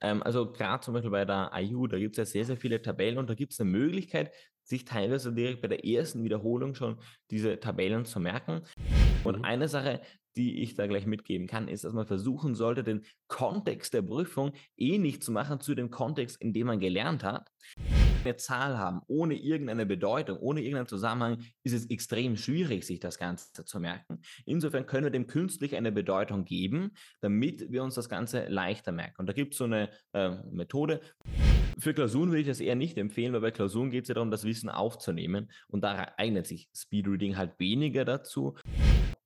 Ähm, also gerade zum Beispiel bei der IU, da gibt es ja sehr, sehr viele Tabellen und da gibt es eine Möglichkeit, sich teilweise direkt bei der ersten Wiederholung schon diese Tabellen zu merken. Und mhm. eine Sache, die ich da gleich mitgeben kann, ist, dass man versuchen sollte, den Kontext der Prüfung ähnlich zu machen zu dem Kontext, in dem man gelernt hat. Eine Zahl haben, ohne irgendeine Bedeutung, ohne irgendeinen Zusammenhang, ist es extrem schwierig, sich das Ganze zu merken. Insofern können wir dem künstlich eine Bedeutung geben, damit wir uns das Ganze leichter merken. Und da gibt es so eine äh, Methode. Für Klausuren würde ich das eher nicht empfehlen, weil bei Klausuren geht es ja darum, das Wissen aufzunehmen. Und da eignet sich Speedreading halt weniger dazu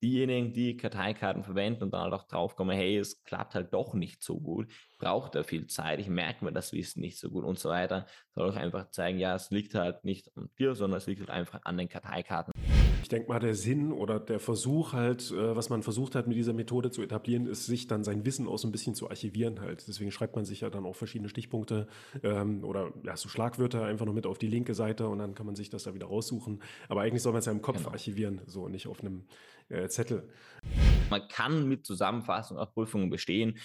diejenigen, die Karteikarten verwenden und dann halt auch draufkommen, hey, es klappt halt doch nicht so gut, braucht da viel Zeit, ich merke mir das Wissen nicht so gut und so weiter, soll auch einfach zeigen, ja, es liegt halt nicht an dir, sondern es liegt halt einfach an den Karteikarten. Ich denke mal, der Sinn oder der Versuch halt, äh, was man versucht hat mit dieser Methode zu etablieren, ist, sich dann sein Wissen auch so ein bisschen zu archivieren halt. Deswegen schreibt man sich ja dann auch verschiedene Stichpunkte ähm, oder ja, so Schlagwörter einfach nur mit auf die linke Seite und dann kann man sich das da wieder raussuchen. Aber eigentlich soll man es ja im Kopf genau. archivieren, so nicht auf einem äh, Zettel. Man kann mit Zusammenfassung auch Prüfungen bestehen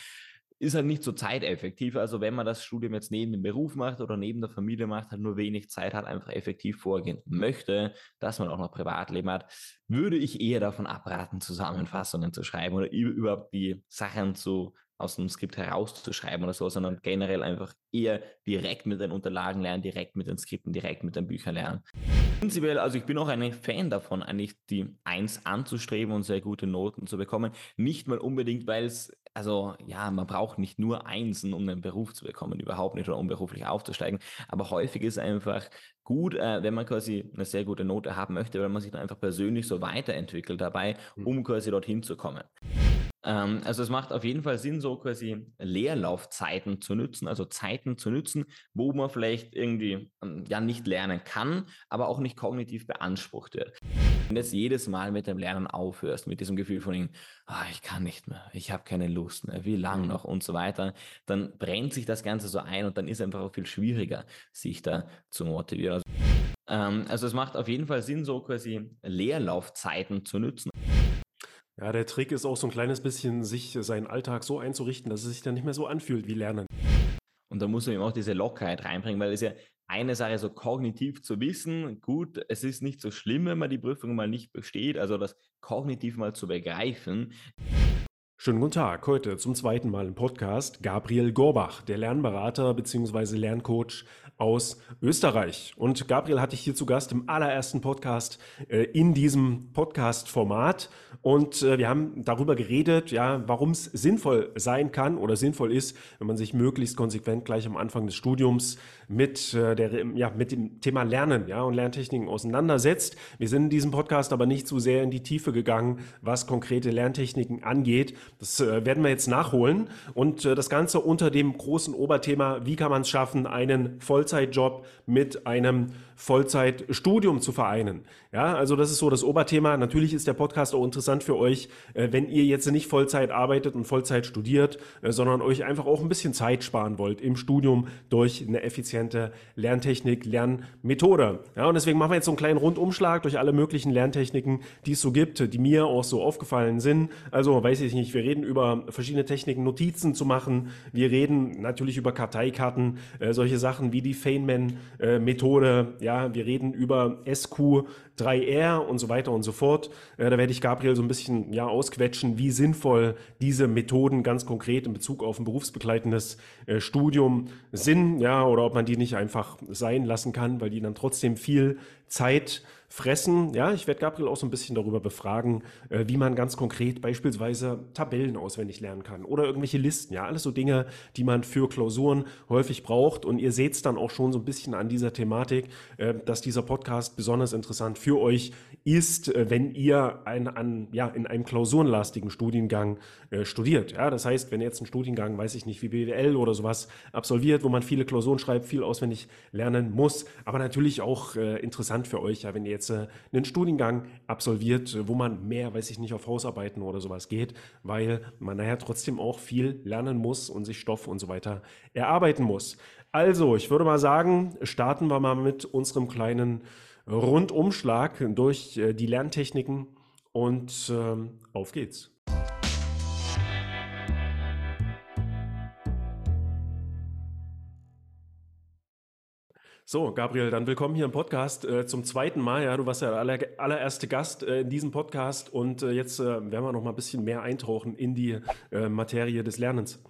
ist halt nicht so zeiteffektiv. Also wenn man das Studium jetzt neben dem Beruf macht oder neben der Familie macht, halt nur wenig Zeit hat, einfach effektiv vorgehen möchte, dass man auch noch Privatleben hat, würde ich eher davon abraten, Zusammenfassungen zu schreiben oder überhaupt die Sachen zu aus dem Skript herauszuschreiben oder so, sondern generell einfach eher direkt mit den Unterlagen lernen, direkt mit den Skripten, direkt mit den Büchern lernen. Prinzipiell, also ich bin auch ein Fan davon, eigentlich die Eins anzustreben und sehr gute Noten zu bekommen. Nicht mal unbedingt, weil es, also ja, man braucht nicht nur Einsen, um einen Beruf zu bekommen, überhaupt nicht oder um beruflich aufzusteigen. Aber häufig ist es einfach gut, äh, wenn man quasi eine sehr gute Note haben möchte, weil man sich dann einfach persönlich so weiterentwickelt dabei, hm. um quasi dorthin zu kommen. Ähm, also es macht auf jeden Fall Sinn, so quasi Leerlaufzeiten zu nutzen, also Zeiten zu nutzen, wo man vielleicht irgendwie ähm, ja nicht lernen kann, aber auch nicht kognitiv beansprucht wird. Wenn du jetzt jedes Mal mit dem Lernen aufhörst, mit diesem Gefühl von, oh, ich kann nicht mehr, ich habe keine Lust mehr, wie lang noch und so weiter, dann brennt sich das Ganze so ein und dann ist es einfach auch viel schwieriger, sich da zu motivieren. Ähm, also es macht auf jeden Fall Sinn, so quasi Leerlaufzeiten zu nutzen. Ja, der Trick ist auch so ein kleines bisschen, sich seinen Alltag so einzurichten, dass es sich dann nicht mehr so anfühlt wie Lernen. Und da muss man eben auch diese Lockerheit reinbringen, weil es ja eine Sache so kognitiv zu wissen, gut, es ist nicht so schlimm, wenn man die Prüfung mal nicht besteht, also das kognitiv mal zu begreifen. Schönen guten Tag. Heute zum zweiten Mal im Podcast Gabriel Gorbach, der Lernberater bzw. Lerncoach aus Österreich. Und Gabriel hatte ich hier zu Gast im allerersten Podcast äh, in diesem Podcast-Format. Und äh, wir haben darüber geredet, ja, warum es sinnvoll sein kann oder sinnvoll ist, wenn man sich möglichst konsequent gleich am Anfang des Studiums mit, äh, der, ja, mit dem Thema Lernen ja, und Lerntechniken auseinandersetzt. Wir sind in diesem Podcast aber nicht so sehr in die Tiefe gegangen, was konkrete Lerntechniken angeht. Das äh, werden wir jetzt nachholen und äh, das Ganze unter dem großen Oberthema, wie kann man es schaffen, einen Vollzeitjob mit einem Vollzeitstudium zu vereinen. Ja, also das ist so das Oberthema. Natürlich ist der Podcast auch interessant für euch, äh, wenn ihr jetzt nicht Vollzeit arbeitet und Vollzeit studiert, äh, sondern euch einfach auch ein bisschen Zeit sparen wollt im Studium durch eine effiziente Lerntechnik, Lernmethode. Ja, und deswegen machen wir jetzt so einen kleinen Rundumschlag durch alle möglichen Lerntechniken, die es so gibt, die mir auch so aufgefallen sind. Also weiß ich nicht, wir reden über verschiedene Techniken, Notizen zu machen. Wir reden natürlich über Karteikarten, äh, solche Sachen wie die Feynman-Methode. Ja, wir reden über SQ3R und so weiter und so fort. Äh, da werde ich Gabriel so ein bisschen ja ausquetschen, wie sinnvoll diese Methoden ganz konkret in Bezug auf ein berufsbegleitendes äh, Studium sind, ja, oder ob man die nicht einfach sein lassen kann, weil die dann trotzdem viel Zeit fressen. Ja, ich werde Gabriel auch so ein bisschen darüber befragen, äh, wie man ganz konkret beispielsweise Tabellen auswendig lernen kann oder irgendwelche Listen. Ja, alles so Dinge, die man für Klausuren häufig braucht. Und ihr seht es dann auch schon so ein bisschen an dieser Thematik, äh, dass dieser Podcast besonders interessant für euch ist, äh, wenn ihr ein, an, ja, in einem klausurenlastigen Studiengang äh, studiert. Ja, das heißt, wenn ihr jetzt einen Studiengang, weiß ich nicht, wie BWL oder sowas absolviert, wo man viele Klausuren schreibt, viel auswendig lernen muss, aber natürlich auch äh, interessant für euch, ja, wenn ihr jetzt äh, einen Studiengang absolviert, wo man mehr, weiß ich nicht, auf Hausarbeiten oder sowas geht, weil man nachher trotzdem auch viel lernen muss und sich Stoff und so weiter erarbeiten muss. Also, ich würde mal sagen, starten wir mal mit unserem kleinen Rundumschlag durch äh, die Lerntechniken und ähm, auf geht's. So, Gabriel, dann willkommen hier im Podcast äh, zum zweiten Mal. Ja, du warst ja der aller, allererste Gast äh, in diesem Podcast und äh, jetzt äh, werden wir noch mal ein bisschen mehr eintauchen in die äh, Materie des Lernens.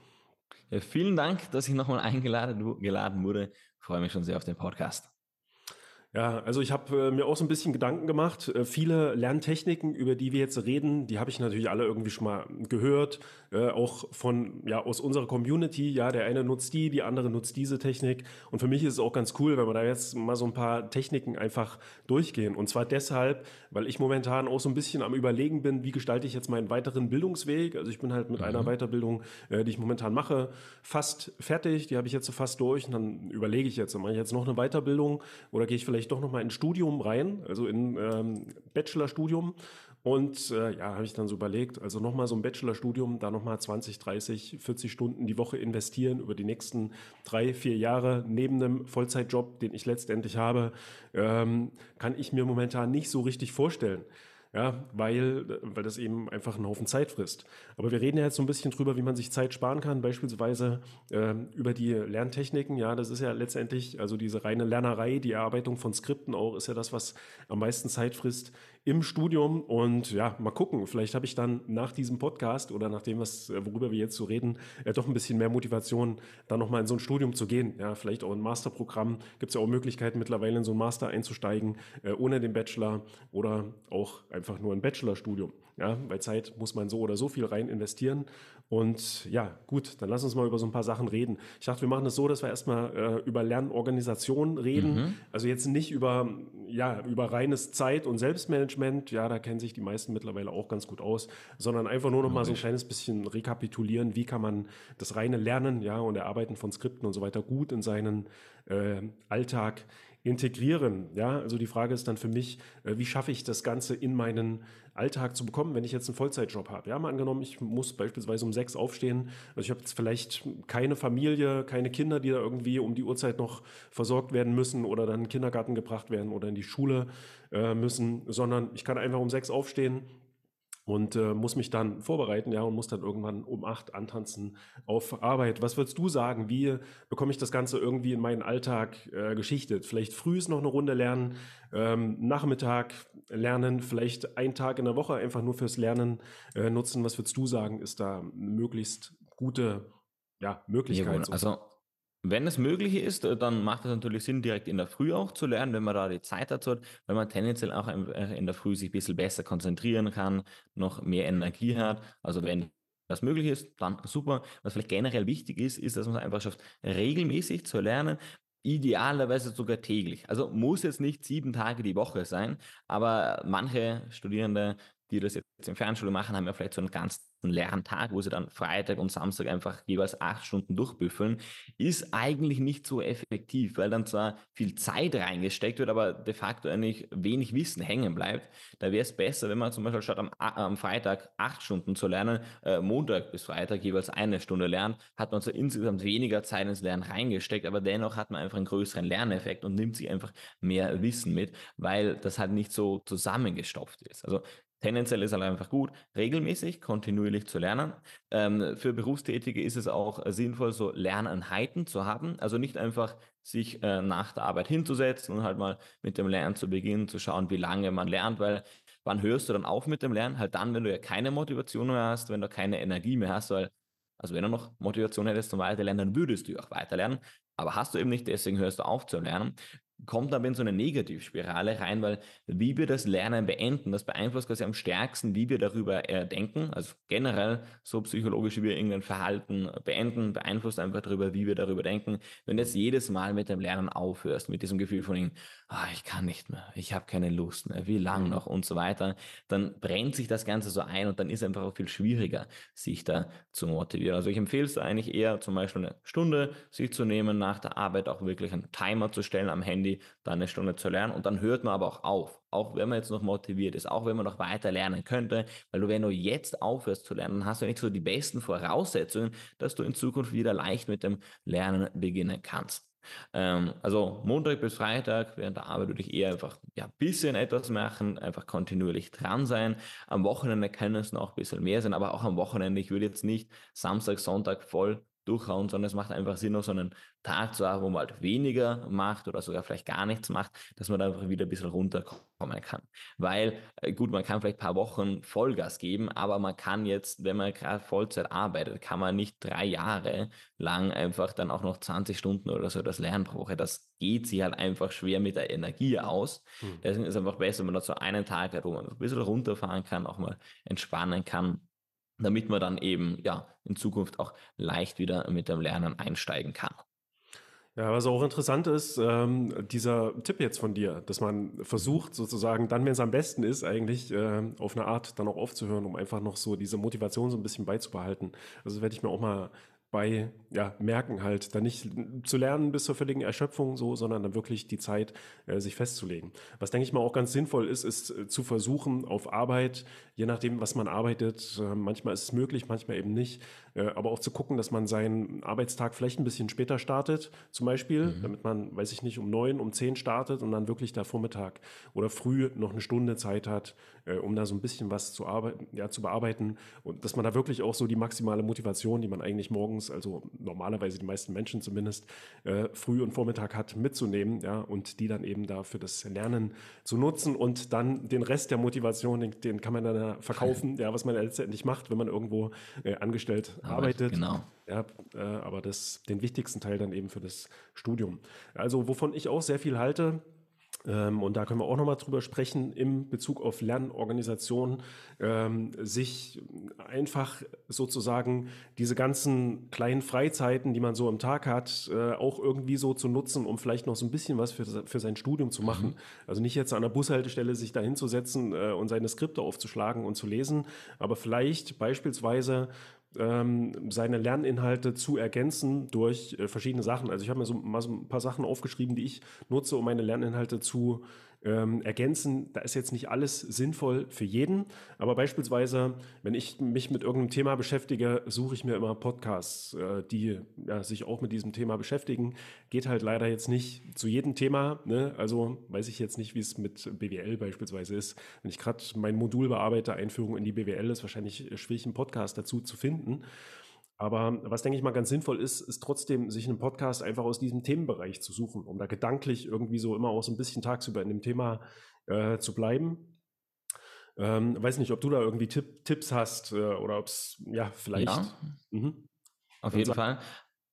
Ja, vielen Dank, dass ich nochmal eingeladen geladen wurde. Ich freue mich schon sehr auf den Podcast. Ja, also ich habe äh, mir auch so ein bisschen Gedanken gemacht. Äh, viele Lerntechniken, über die wir jetzt reden, die habe ich natürlich alle irgendwie schon mal gehört, äh, auch von ja aus unserer Community. Ja, der eine nutzt die, die andere nutzt diese Technik. Und für mich ist es auch ganz cool, wenn wir da jetzt mal so ein paar Techniken einfach durchgehen. Und zwar deshalb, weil ich momentan auch so ein bisschen am Überlegen bin, wie gestalte ich jetzt meinen weiteren Bildungsweg. Also ich bin halt mit mhm. einer Weiterbildung, äh, die ich momentan mache, fast fertig. Die habe ich jetzt so fast durch. Und dann überlege ich jetzt, mache ich jetzt noch eine Weiterbildung oder gehe ich vielleicht ich doch noch mal ins Studium rein, also in ähm, Bachelorstudium. Und äh, ja, habe ich dann so überlegt, also noch mal so ein Bachelorstudium, da noch mal 20, 30, 40 Stunden die Woche investieren über die nächsten drei, vier Jahre neben einem Vollzeitjob, den ich letztendlich habe, ähm, kann ich mir momentan nicht so richtig vorstellen ja, weil, weil das eben einfach einen Haufen Zeit frisst. Aber wir reden ja jetzt so ein bisschen drüber, wie man sich Zeit sparen kann, beispielsweise äh, über die Lerntechniken. Ja, das ist ja letztendlich, also diese reine Lernerei, die Erarbeitung von Skripten auch, ist ja das, was am meisten Zeit frisst im Studium. Und ja, mal gucken, vielleicht habe ich dann nach diesem Podcast oder nach dem, was, worüber wir jetzt so reden, äh, doch ein bisschen mehr Motivation, dann nochmal in so ein Studium zu gehen. Ja, vielleicht auch ein Masterprogramm. Gibt es ja auch Möglichkeiten, mittlerweile in so ein Master einzusteigen, äh, ohne den Bachelor oder auch einfach einfach nur ein Bachelorstudium. Ja, weil Zeit muss man so oder so viel rein investieren. Und ja, gut, dann lass uns mal über so ein paar Sachen reden. Ich dachte, wir machen es das so, dass wir erstmal äh, über Lernorganisation reden. Mhm. Also jetzt nicht über, ja, über reines Zeit- und Selbstmanagement. Ja, da kennen sich die meisten mittlerweile auch ganz gut aus, sondern einfach nur noch mal so ein kleines bisschen rekapitulieren. Wie kann man das reine Lernen, ja, und Erarbeiten von Skripten und so weiter gut in seinen äh, Alltag integrieren. Ja, also die Frage ist dann für mich, äh, wie schaffe ich das Ganze in meinen Alltag zu bekommen, wenn ich jetzt einen Vollzeitjob habe? Ja, mal angenommen, ich muss beispielsweise um sechs aufstehen. Also ich habe jetzt vielleicht keine Familie, keine Kinder, die da irgendwie um die Uhrzeit noch versorgt werden müssen oder dann in den Kindergarten gebracht werden oder in die Schule äh, müssen, sondern ich kann einfach um sechs aufstehen, und äh, muss mich dann vorbereiten, ja, und muss dann irgendwann um acht antanzen auf Arbeit. Was würdest du sagen? Wie bekomme ich das Ganze irgendwie in meinen Alltag äh, geschichtet? Vielleicht früh ist noch eine Runde lernen, ähm, Nachmittag lernen, vielleicht einen Tag in der Woche einfach nur fürs Lernen äh, nutzen. Was würdest du sagen, ist da möglichst gute ja, Möglichkeit? Also wenn es möglich ist, äh, dann macht es natürlich Sinn, direkt in der Früh auch zu lernen, wenn man da die Zeit dazu hat, weil man tendenziell auch in der Früh sich ein bisschen besser konzentrieren kann, noch mehr Energie hat. Also wenn das möglich ist, dann super. Was vielleicht generell wichtig ist, ist, dass man es einfach schafft, regelmäßig zu lernen, idealerweise sogar täglich. Also muss jetzt nicht sieben Tage die Woche sein, aber manche Studierende, die das jetzt in Fernschule machen, haben ja vielleicht so einen ganz einen Lerntag, wo sie dann Freitag und Samstag einfach jeweils acht Stunden durchbüffeln, ist eigentlich nicht so effektiv, weil dann zwar viel Zeit reingesteckt wird, aber de facto eigentlich wenig Wissen hängen bleibt. Da wäre es besser, wenn man zum Beispiel statt am, am Freitag acht Stunden zu lernen, äh, Montag bis Freitag jeweils eine Stunde lernt, hat man so insgesamt weniger Zeit ins Lernen reingesteckt, aber dennoch hat man einfach einen größeren Lerneffekt und nimmt sich einfach mehr Wissen mit, weil das halt nicht so zusammengestopft ist. Also Tendenziell ist es einfach gut, regelmäßig, kontinuierlich zu lernen. Ähm, für Berufstätige ist es auch sinnvoll, so Lerneinheiten zu haben. Also nicht einfach sich äh, nach der Arbeit hinzusetzen und halt mal mit dem Lernen zu beginnen, zu schauen, wie lange man lernt, weil wann hörst du dann auf mit dem Lernen? Halt dann, wenn du ja keine Motivation mehr hast, wenn du keine Energie mehr hast, weil, also wenn du noch Motivation hättest zum Weiterlernen, dann würdest du auch weiterlernen. Aber hast du eben nicht, deswegen hörst du auf zu lernen kommt aber in so eine Negativspirale rein, weil wie wir das Lernen beenden, das beeinflusst quasi am stärksten, wie wir darüber äh, denken. Also generell so psychologisch, wie wir irgendein Verhalten beenden, beeinflusst einfach darüber, wie wir darüber denken. Wenn du jetzt jedes Mal mit dem Lernen aufhörst, mit diesem Gefühl von, oh, ich kann nicht mehr, ich habe keine Lust mehr, wie lang noch und so weiter, dann brennt sich das Ganze so ein und dann ist es einfach auch viel schwieriger, sich da zu motivieren. Also ich empfehle es eigentlich eher zum Beispiel eine Stunde sich zu nehmen, nach der Arbeit auch wirklich einen Timer zu stellen am Handy, Handy, dann eine Stunde zu lernen und dann hört man aber auch auf, auch wenn man jetzt noch motiviert ist, auch wenn man noch weiter lernen könnte, weil du, wenn du jetzt aufhörst zu lernen, hast du nicht so die besten Voraussetzungen, dass du in Zukunft wieder leicht mit dem Lernen beginnen kannst. Ähm, also Montag bis Freitag während der Arbeit würde ich eher einfach ja, ein bisschen etwas machen, einfach kontinuierlich dran sein. Am Wochenende kann es noch ein bisschen mehr sein, aber auch am Wochenende, ich würde jetzt nicht Samstag, Sonntag voll durchhauen, sondern es macht einfach Sinn, noch so einen Tag zu haben, wo man halt weniger macht oder sogar vielleicht gar nichts macht, dass man da einfach wieder ein bisschen runterkommen kann. Weil, äh, gut, man kann vielleicht ein paar Wochen Vollgas geben, aber man kann jetzt, wenn man gerade Vollzeit arbeitet, kann man nicht drei Jahre lang einfach dann auch noch 20 Stunden oder so das lernen pro Woche. Das geht sich halt einfach schwer mit der Energie aus. Hm. Deswegen ist es einfach besser, wenn man da so einen Tag hat, wo man ein bisschen runterfahren kann, auch mal entspannen kann damit man dann eben ja in Zukunft auch leicht wieder mit dem Lernen einsteigen kann. Ja, was auch interessant ist, ähm, dieser Tipp jetzt von dir, dass man versucht sozusagen dann, wenn es am besten ist, eigentlich äh, auf eine Art dann auch aufzuhören, um einfach noch so diese Motivation so ein bisschen beizubehalten. Also werde ich mir auch mal bei ja, Merken halt, dann nicht zu lernen bis zur völligen Erschöpfung so, sondern dann wirklich die Zeit äh, sich festzulegen. Was denke ich mal auch ganz sinnvoll ist, ist äh, zu versuchen auf Arbeit, je nachdem, was man arbeitet, äh, manchmal ist es möglich, manchmal eben nicht, äh, aber auch zu gucken, dass man seinen Arbeitstag vielleicht ein bisschen später startet, zum Beispiel, mhm. damit man, weiß ich nicht, um neun, um zehn startet und dann wirklich da Vormittag oder früh noch eine Stunde Zeit hat, äh, um da so ein bisschen was zu arbeiten, ja, zu bearbeiten und dass man da wirklich auch so die maximale Motivation, die man eigentlich morgens morgens, also normalerweise die meisten Menschen zumindest, äh, früh und Vormittag hat, mitzunehmen, ja, und die dann eben da für das Lernen zu nutzen und dann den Rest der Motivation, den, den kann man dann verkaufen, ja, was man letztendlich macht, wenn man irgendwo äh, angestellt Arbeit, arbeitet. Genau. Ja, äh, aber das, den wichtigsten Teil dann eben für das Studium. Also wovon ich auch sehr viel halte, ähm, und da können wir auch nochmal drüber sprechen, im Bezug auf Lernorganisation, ähm, sich einfach sozusagen diese ganzen kleinen Freizeiten, die man so im Tag hat, äh, auch irgendwie so zu nutzen, um vielleicht noch so ein bisschen was für, für sein Studium zu machen. Mhm. Also nicht jetzt an der Bushaltestelle sich da hinzusetzen äh, und seine Skripte aufzuschlagen und zu lesen, aber vielleicht beispielsweise ähm, seine Lerninhalte zu ergänzen durch äh, verschiedene Sachen. Also ich habe mir so mal so ein paar Sachen aufgeschrieben, die ich nutze, um meine Lerninhalte zu ähm, ergänzen. Da ist jetzt nicht alles sinnvoll für jeden, aber beispielsweise, wenn ich mich mit irgendeinem Thema beschäftige, suche ich mir immer Podcasts, äh, die ja, sich auch mit diesem Thema beschäftigen. Geht halt leider jetzt nicht zu jedem Thema. Ne? Also weiß ich jetzt nicht, wie es mit BWL beispielsweise ist. Wenn ich gerade mein Modul bearbeite, Einführung in die BWL, ist wahrscheinlich schwierig, einen Podcast dazu zu finden. Aber was, denke ich mal, ganz sinnvoll ist, ist trotzdem, sich einen Podcast einfach aus diesem Themenbereich zu suchen, um da gedanklich irgendwie so immer auch so ein bisschen tagsüber in dem Thema äh, zu bleiben. Ähm, weiß nicht, ob du da irgendwie Tipp, Tipps hast äh, oder ob es, ja, vielleicht. Ja, mhm. auf jeden Fall.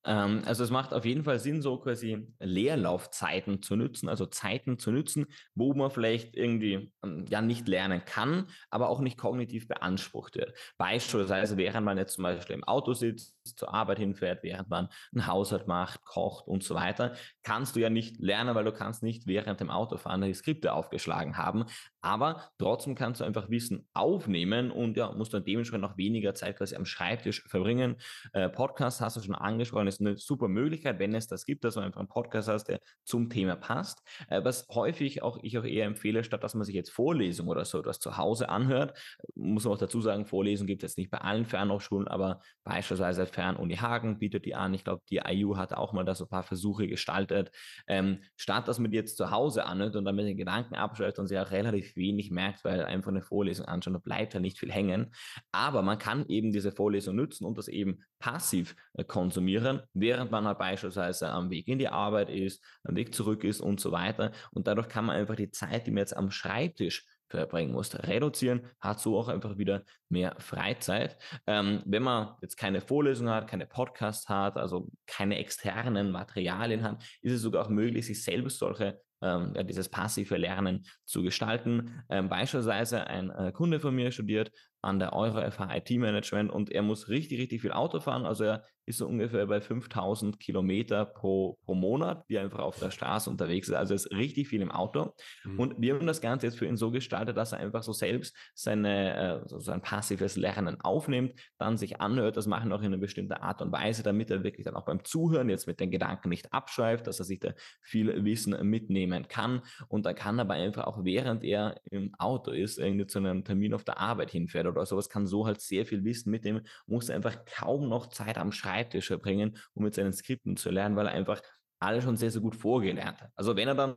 Ähm, also es macht auf jeden Fall Sinn, so quasi Leerlaufzeiten zu nutzen, also Zeiten zu nutzen, wo man vielleicht irgendwie ähm, ja nicht lernen kann, aber auch nicht kognitiv beansprucht wird. Beispielsweise, während man jetzt zum Beispiel im Auto sitzt, zur Arbeit hinfährt, während man einen Haushalt macht, kocht und so weiter, kannst du ja nicht lernen, weil du kannst nicht während dem Autofahren die Skripte aufgeschlagen haben. Aber trotzdem kannst du einfach Wissen aufnehmen und ja, musst dann dementsprechend noch weniger Zeit quasi am Schreibtisch verbringen. Äh, Podcast hast du schon angesprochen, ist eine super Möglichkeit, wenn es das gibt, dass du einfach einen Podcast hast, der zum Thema passt. Äh, was häufig auch ich auch eher empfehle, statt dass man sich jetzt Vorlesungen oder so etwas zu Hause anhört, muss man auch dazu sagen, Vorlesungen gibt es jetzt nicht bei allen Fernhochschulen, aber beispielsweise Fernuni Hagen bietet die an. Ich glaube, die IU hat auch mal da so ein paar Versuche gestaltet. Ähm, statt dass man die jetzt zu Hause anhört und dann mit den Gedanken abschaltet und sie auch relativ wenig merkt, weil einfach eine Vorlesung anschaut, da bleibt ja nicht viel hängen. Aber man kann eben diese Vorlesung nutzen und das eben passiv äh, konsumieren, während man halt beispielsweise am Weg in die Arbeit ist, am Weg zurück ist und so weiter. Und dadurch kann man einfach die Zeit, die man jetzt am Schreibtisch verbringen muss, reduzieren, hat so auch einfach wieder mehr Freizeit. Ähm, wenn man jetzt keine Vorlesung hat, keine Podcasts hat, also keine externen Materialien hat, ist es sogar auch möglich, sich selbst solche ähm, ja, dieses passive Lernen zu gestalten. Ähm, beispielsweise ein äh, Kunde von mir studiert an der Euro FH IT Management und er muss richtig, richtig viel Auto fahren. Also er ist so ungefähr bei 5000 Kilometer pro, pro Monat, die einfach auf der Straße unterwegs ist. Also ist richtig viel im Auto. Mhm. Und wir haben das Ganze jetzt für ihn so gestaltet, dass er einfach so selbst seine, äh, so sein passives Lernen aufnimmt, dann sich anhört, das machen auch in einer bestimmten Art und Weise, damit er wirklich dann auch beim Zuhören jetzt mit den Gedanken nicht abschweift, dass er sich da viel Wissen mitnehmen kann. Und dann kann aber einfach auch während er im Auto ist, irgendwie zu einem Termin auf der Arbeit hinfährt oder sowas, kann so halt sehr viel Wissen mitnehmen, muss einfach kaum noch Zeit am Schreibtisch verbringen, um mit seinen Skripten zu lernen, weil er einfach alles schon sehr, sehr gut vorgelernt hat. Also wenn er dann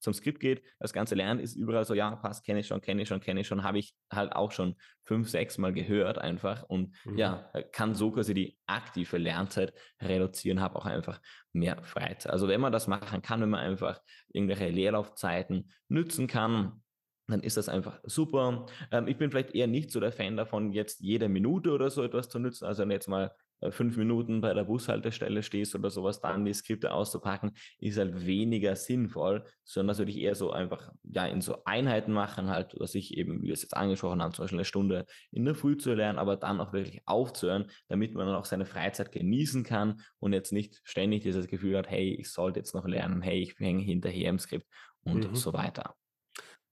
zum Skript geht, das ganze Lernen ist überall so, ja, passt, kenne ich schon, kenne ich schon, kenne ich schon, habe ich halt auch schon fünf, sechs Mal gehört einfach und mhm. ja, kann so quasi die aktive Lernzeit reduzieren, habe auch einfach mehr Freizeit. Also wenn man das machen kann, wenn man einfach irgendwelche Leerlaufzeiten nützen kann, dann ist das einfach super. Ähm, ich bin vielleicht eher nicht so der Fan davon, jetzt jede Minute oder so etwas zu nutzen. Also jetzt mal fünf Minuten bei der Bushaltestelle stehst oder sowas, dann die Skripte auszupacken, ist halt weniger sinnvoll, sondern das würde ich eher so einfach ja in so Einheiten machen, halt, was ich eben, wie wir es jetzt angesprochen haben, zum Beispiel eine Stunde in der Früh zu lernen, aber dann auch wirklich aufzuhören, damit man dann auch seine Freizeit genießen kann und jetzt nicht ständig dieses Gefühl hat, hey, ich sollte jetzt noch lernen, hey, ich hänge hinterher im Skript und mhm. so weiter.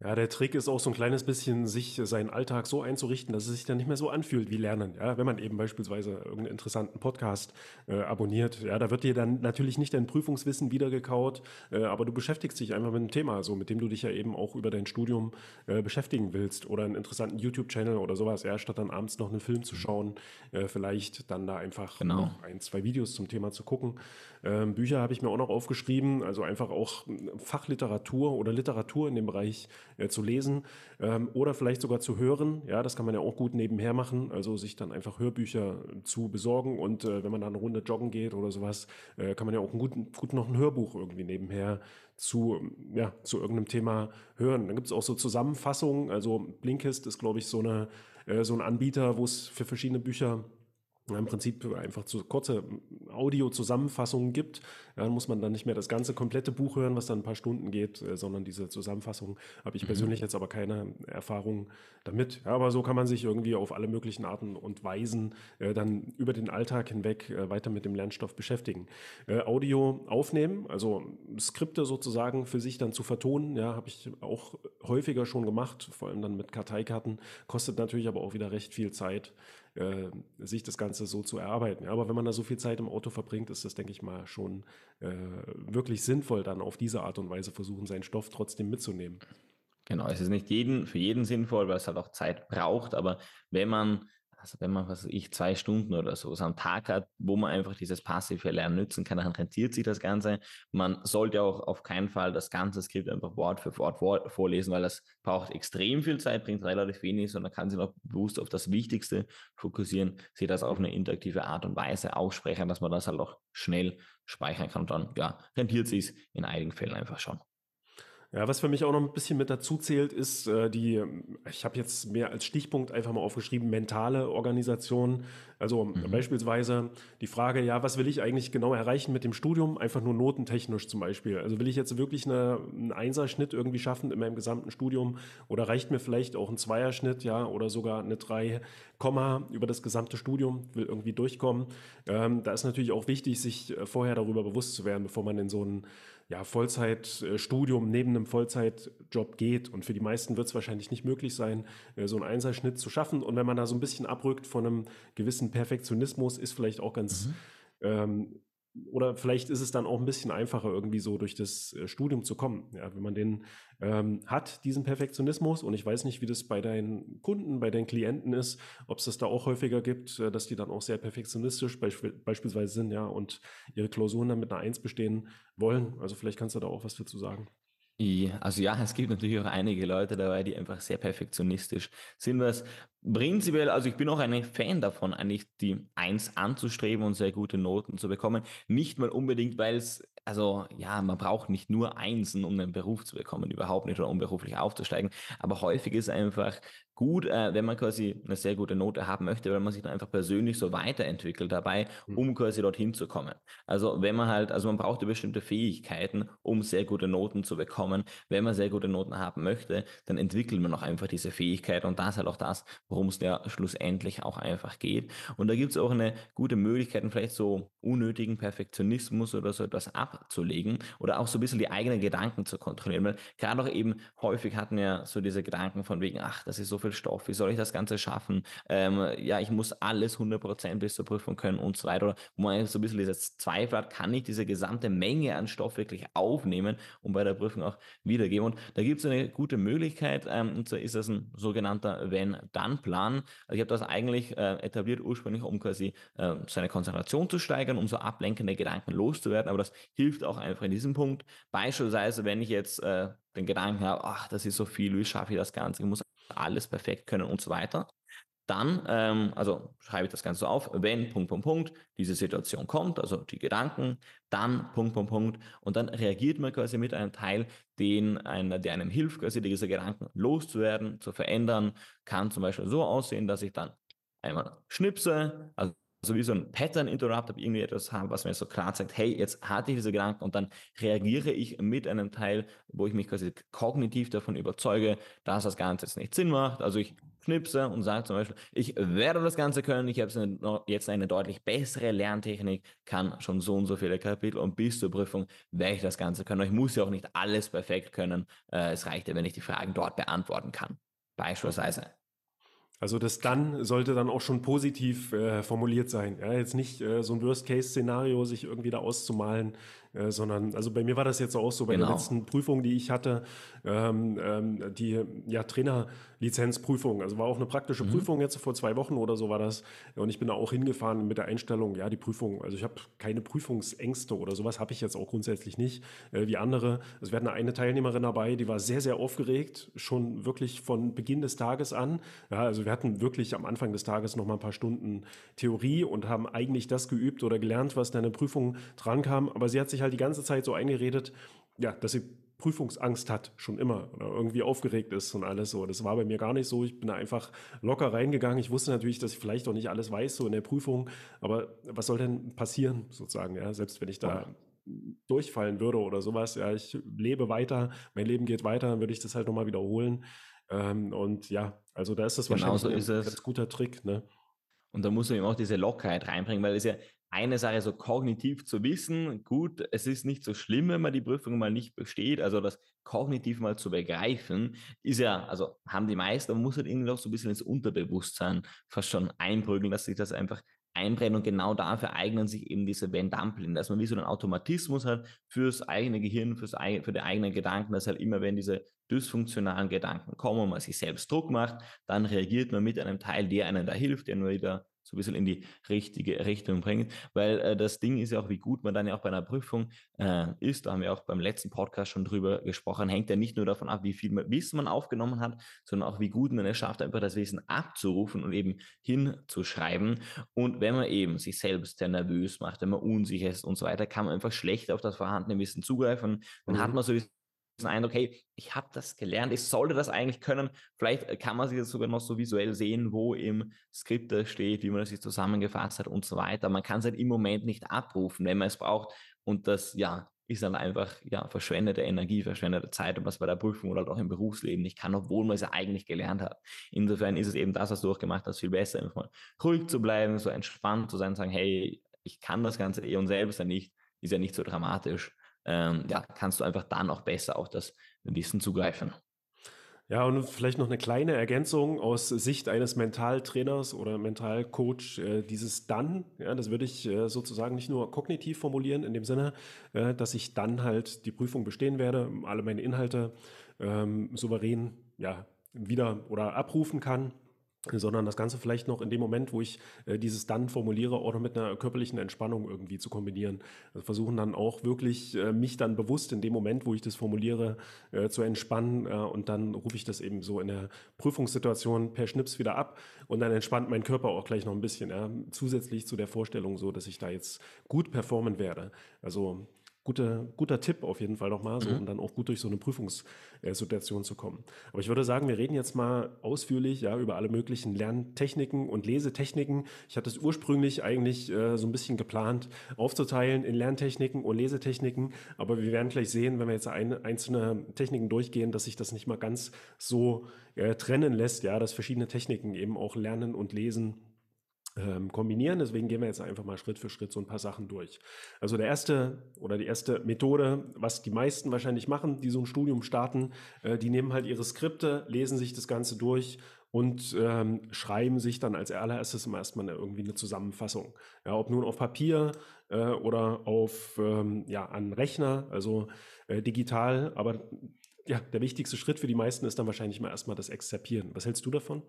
Ja, der Trick ist auch so ein kleines bisschen, sich seinen Alltag so einzurichten, dass es sich dann nicht mehr so anfühlt wie Lernen. Ja, wenn man eben beispielsweise irgendeinen interessanten Podcast äh, abonniert, ja, da wird dir dann natürlich nicht dein Prüfungswissen wiedergekaut, äh, aber du beschäftigst dich einfach mit einem Thema, so mit dem du dich ja eben auch über dein Studium äh, beschäftigen willst oder einen interessanten YouTube-Channel oder sowas, ja, statt dann abends noch einen Film zu schauen, äh, vielleicht dann da einfach genau. noch ein, zwei Videos zum Thema zu gucken. Ähm, Bücher habe ich mir auch noch aufgeschrieben, also einfach auch Fachliteratur oder Literatur in dem Bereich äh, zu lesen ähm, oder vielleicht sogar zu hören. Ja, das kann man ja auch gut nebenher machen, also sich dann einfach Hörbücher zu besorgen und äh, wenn man dann eine Runde joggen geht oder sowas, äh, kann man ja auch gut, gut noch ein Hörbuch irgendwie nebenher zu, ja, zu irgendeinem Thema hören. Dann gibt es auch so Zusammenfassungen, also Blinkist ist, glaube ich, so, eine, äh, so ein Anbieter, wo es für verschiedene Bücher im Prinzip einfach zu kurze Audio-Zusammenfassungen gibt. Ja, dann muss man dann nicht mehr das ganze komplette Buch hören, was dann ein paar Stunden geht, äh, sondern diese Zusammenfassung habe ich mhm. persönlich jetzt aber keine Erfahrung damit. Ja, aber so kann man sich irgendwie auf alle möglichen Arten und Weisen äh, dann über den Alltag hinweg äh, weiter mit dem Lernstoff beschäftigen. Äh, Audio aufnehmen, also Skripte sozusagen für sich dann zu vertonen, ja, habe ich auch häufiger schon gemacht, vor allem dann mit Karteikarten, kostet natürlich aber auch wieder recht viel Zeit äh, sich das Ganze so zu erarbeiten. Aber wenn man da so viel Zeit im Auto verbringt, ist das, denke ich mal, schon äh, wirklich sinnvoll, dann auf diese Art und Weise versuchen, seinen Stoff trotzdem mitzunehmen. Genau, es ist nicht jeden, für jeden sinnvoll, weil es halt auch Zeit braucht, aber wenn man also wenn man, was ich, zwei Stunden oder so am Tag hat, wo man einfach dieses passive Lernen nutzen kann, dann rentiert sich das Ganze. Man sollte auch auf keinen Fall das ganze Skript einfach Wort für Wort vorlesen, weil das braucht extrem viel Zeit, bringt relativ wenig, sondern kann sich noch bewusst auf das Wichtigste fokussieren, sich das auf eine interaktive Art und Weise aussprechen, dass man das halt auch schnell speichern kann und dann, ja, rentiert sich in einigen Fällen einfach schon. Ja, was für mich auch noch ein bisschen mit dazu zählt, ist äh, die, ich habe jetzt mehr als Stichpunkt einfach mal aufgeschrieben, mentale Organisation. Also mhm. beispielsweise die Frage, ja, was will ich eigentlich genau erreichen mit dem Studium? Einfach nur notentechnisch zum Beispiel. Also will ich jetzt wirklich eine, einen Einserschnitt irgendwie schaffen in meinem gesamten Studium oder reicht mir vielleicht auch ein Zweierschnitt, ja, oder sogar eine drei Komma über das gesamte Studium, will irgendwie durchkommen. Ähm, da ist natürlich auch wichtig, sich äh, vorher darüber bewusst zu werden, bevor man in so ein ja, Vollzeitstudium neben einem Vollzeitjob geht. Und für die meisten wird es wahrscheinlich nicht möglich sein, äh, so einen Einserschnitt zu schaffen. Und wenn man da so ein bisschen abrückt von einem gewissen Perfektionismus, ist vielleicht auch ganz mhm. ähm, oder vielleicht ist es dann auch ein bisschen einfacher, irgendwie so durch das äh, Studium zu kommen. Ja, wenn man den ähm, hat, diesen Perfektionismus, und ich weiß nicht, wie das bei deinen Kunden, bei deinen Klienten ist, ob es das da auch häufiger gibt, äh, dass die dann auch sehr perfektionistisch beisp beispielsweise sind, ja, und ihre Klausuren dann mit einer Eins bestehen wollen. Also vielleicht kannst du da auch was dazu sagen. Also ja, es gibt natürlich auch einige Leute dabei, die einfach sehr perfektionistisch sind, was prinzipiell, also ich bin auch ein Fan davon, eigentlich die Eins anzustreben und sehr gute Noten zu bekommen. Nicht mal unbedingt, weil es, also ja, man braucht nicht nur Einsen, um einen Beruf zu bekommen, überhaupt nicht, oder um beruflich aufzusteigen, aber häufig ist einfach gut, äh, wenn man quasi eine sehr gute Note haben möchte, weil man sich dann einfach persönlich so weiterentwickelt dabei, mhm. um quasi dorthin zu kommen. Also wenn man halt, also man braucht bestimmte Fähigkeiten, um sehr gute Noten zu bekommen. Wenn man sehr gute Noten haben möchte, dann entwickelt man auch einfach diese Fähigkeit und das ist halt auch das, worum es ja schlussendlich auch einfach geht. Und da gibt es auch eine gute Möglichkeit, vielleicht so unnötigen Perfektionismus oder so etwas abzulegen oder auch so ein bisschen die eigenen Gedanken zu kontrollieren. Weil gerade auch eben häufig hatten ja so diese Gedanken von wegen, ach, das ist so viel viel Stoff, wie soll ich das Ganze schaffen? Ähm, ja, ich muss alles 100% bis zur Prüfung können und so weiter. Oder wo man so ein bisschen dieses Zweifel hat, kann ich diese gesamte Menge an Stoff wirklich aufnehmen und bei der Prüfung auch wiedergeben? Und da gibt es eine gute Möglichkeit, ähm, und zwar ist das ein sogenannter Wenn-Dann- Gedankenplan. Also ich habe das eigentlich äh, etabliert ursprünglich, um quasi äh, seine Konzentration zu steigern, um so ablenkende Gedanken loszuwerden. Aber das hilft auch einfach in diesem Punkt. Beispielsweise, wenn ich jetzt äh, den Gedanken habe, ach, das ist so viel, wie schaffe ich das Ganze? Ich muss alles perfekt können und so weiter dann, ähm, also schreibe ich das Ganze so auf, wenn Punkt, Punkt, Punkt, diese Situation kommt, also die Gedanken, dann Punkt, Punkt, Punkt, und dann reagiert man quasi mit einem Teil, den einer, der einem hilft, quasi diese Gedanken loszuwerden, zu verändern, kann zum Beispiel so aussehen, dass ich dann einmal schnipse, also so wie so ein Pattern Interrupt, habe irgendwie etwas haben, was mir so klar sagt, hey, jetzt hatte ich diese Gedanken und dann reagiere ich mit einem Teil, wo ich mich quasi kognitiv davon überzeuge, dass das Ganze jetzt nicht Sinn macht. Also ich knipse und sage zum Beispiel, ich werde das Ganze können, ich habe jetzt eine deutlich bessere Lerntechnik, kann schon so und so viele Kapitel und bis zur Prüfung werde ich das Ganze können. Ich muss ja auch nicht alles perfekt können. Äh, es reicht ja, wenn ich die Fragen dort beantworten kann. Beispielsweise. Also das dann sollte dann auch schon positiv äh, formuliert sein. Ja, jetzt nicht äh, so ein Worst-Case-Szenario sich irgendwie da auszumalen, äh, sondern, also bei mir war das jetzt auch so, bei genau. der letzten Prüfung, die ich hatte, ähm, ähm, die ja, Trainerlizenzprüfung, also war auch eine praktische mhm. Prüfung jetzt vor zwei Wochen oder so war das. Und ich bin da auch hingefahren mit der Einstellung, ja, die Prüfung, also ich habe keine Prüfungsängste oder sowas habe ich jetzt auch grundsätzlich nicht, äh, wie andere. Es werden eine Teilnehmerin dabei, die war sehr, sehr aufgeregt, schon wirklich von Beginn des Tages an. Ja, also wir hatten wirklich am Anfang des Tages noch mal ein paar Stunden Theorie und haben eigentlich das geübt oder gelernt, was da in der Prüfung drankam. Aber sie hat sich halt die ganze Zeit so eingeredet, ja, dass sie Prüfungsangst hat, schon immer, oder irgendwie aufgeregt ist und alles so. Das war bei mir gar nicht so. Ich bin da einfach locker reingegangen. Ich wusste natürlich, dass ich vielleicht auch nicht alles weiß, so in der Prüfung. Aber was soll denn passieren, sozusagen, ja, selbst wenn ich da durchfallen würde oder sowas. Ja, ich lebe weiter, mein Leben geht weiter, dann würde ich das halt nochmal wiederholen. Ähm, und ja, also da ist das genau wahrscheinlich so ein ganz guter Trick. Ne? Und da muss man eben auch diese Lockerheit reinbringen, weil es ja eine Sache so kognitiv zu wissen, gut, es ist nicht so schlimm, wenn man die Prüfung mal nicht besteht, also das kognitiv mal zu begreifen, ist ja, also haben die meisten, man muss halt irgendwie noch so ein bisschen ins Unterbewusstsein fast schon einprügeln, dass sich das einfach einbrennen und genau dafür eignen sich eben diese Van-Dumplin, dass man wie so einen Automatismus hat fürs eigene Gehirn, fürs, für die eigenen Gedanken, dass halt immer, wenn diese dysfunktionalen Gedanken kommen und man sich selbst Druck macht, dann reagiert man mit einem Teil, der einem da hilft, der nur wieder so ein bisschen in die richtige Richtung bringt. Weil äh, das Ding ist ja auch, wie gut man dann ja auch bei einer Prüfung äh, ist. Da haben wir auch beim letzten Podcast schon drüber gesprochen. Hängt ja nicht nur davon ab, wie viel Wissen man aufgenommen hat, sondern auch, wie gut man es schafft, einfach das Wissen abzurufen und eben hinzuschreiben. Und wenn man eben sich selbst sehr nervös macht, wenn man unsicher ist und so weiter, kann man einfach schlecht auf das vorhandene Wissen zugreifen. Dann mhm. hat man sowieso den Eindruck, hey, ich habe das gelernt, ich sollte das eigentlich können. Vielleicht kann man sich das sogar noch so visuell sehen, wo im Skript da steht, wie man das sich zusammengefasst hat und so weiter. Man kann es halt im Moment nicht abrufen, wenn man es braucht. Und das, ja, ist dann einfach ja, verschwendete Energie, verschwendete Zeit und was bei der Prüfung oder auch im Berufsleben nicht kann, obwohl man es ja eigentlich gelernt hat. Insofern ist es eben das, was du auch gemacht hast, viel besser, einfach mal ruhig zu bleiben, so entspannt zu sein, sagen, hey, ich kann das Ganze eh und selbst ja nicht, ist ja nicht so dramatisch ähm, ja, kannst du einfach dann auch besser auf das Wissen zugreifen. Ja, und vielleicht noch eine kleine Ergänzung aus Sicht eines Mentaltrainers oder Mentalcoach. Äh, dieses dann, ja, das würde ich äh, sozusagen nicht nur kognitiv formulieren, in dem Sinne, äh, dass ich dann halt die Prüfung bestehen werde, alle meine Inhalte ähm, souverän ja, wieder oder abrufen kann sondern das Ganze vielleicht noch in dem Moment, wo ich äh, dieses dann formuliere, auch noch mit einer körperlichen Entspannung irgendwie zu kombinieren. Also versuchen dann auch wirklich äh, mich dann bewusst in dem Moment, wo ich das formuliere, äh, zu entspannen äh, und dann rufe ich das eben so in der Prüfungssituation per Schnips wieder ab und dann entspannt mein Körper auch gleich noch ein bisschen, ja, zusätzlich zu der Vorstellung so, dass ich da jetzt gut performen werde. Also guter, guter Tipp auf jeden Fall nochmal, so, mhm. um dann auch gut durch so eine Prüfungssituation zu kommen. Aber ich würde sagen, wir reden jetzt mal ausführlich ja, über alle möglichen Lerntechniken und Lesetechniken. Ich hatte es ursprünglich eigentlich äh, so ein bisschen geplant, aufzuteilen in Lerntechniken und Lesetechniken, aber wir werden gleich sehen, wenn wir jetzt ein, einzelne Techniken durchgehen, dass sich das nicht mal ganz so äh, trennen lässt, ja, dass verschiedene Techniken eben auch Lernen und Lesen ähm, kombinieren. Deswegen gehen wir jetzt einfach mal Schritt für Schritt so ein paar Sachen durch. Also der erste oder die erste Methode, was die meisten wahrscheinlich machen, die so ein Studium starten, äh, die nehmen halt ihre Skripte, lesen sich das Ganze durch und ähm, schreiben sich dann als allererstes immer erstmal irgendwie eine Zusammenfassung. Ja, ob nun auf Papier äh, oder auf ähm, ja, an Rechner, also äh, digital, aber ja, der wichtigste Schritt für die meisten ist dann wahrscheinlich mal erstmal das Exzerpieren. Was hältst du davon?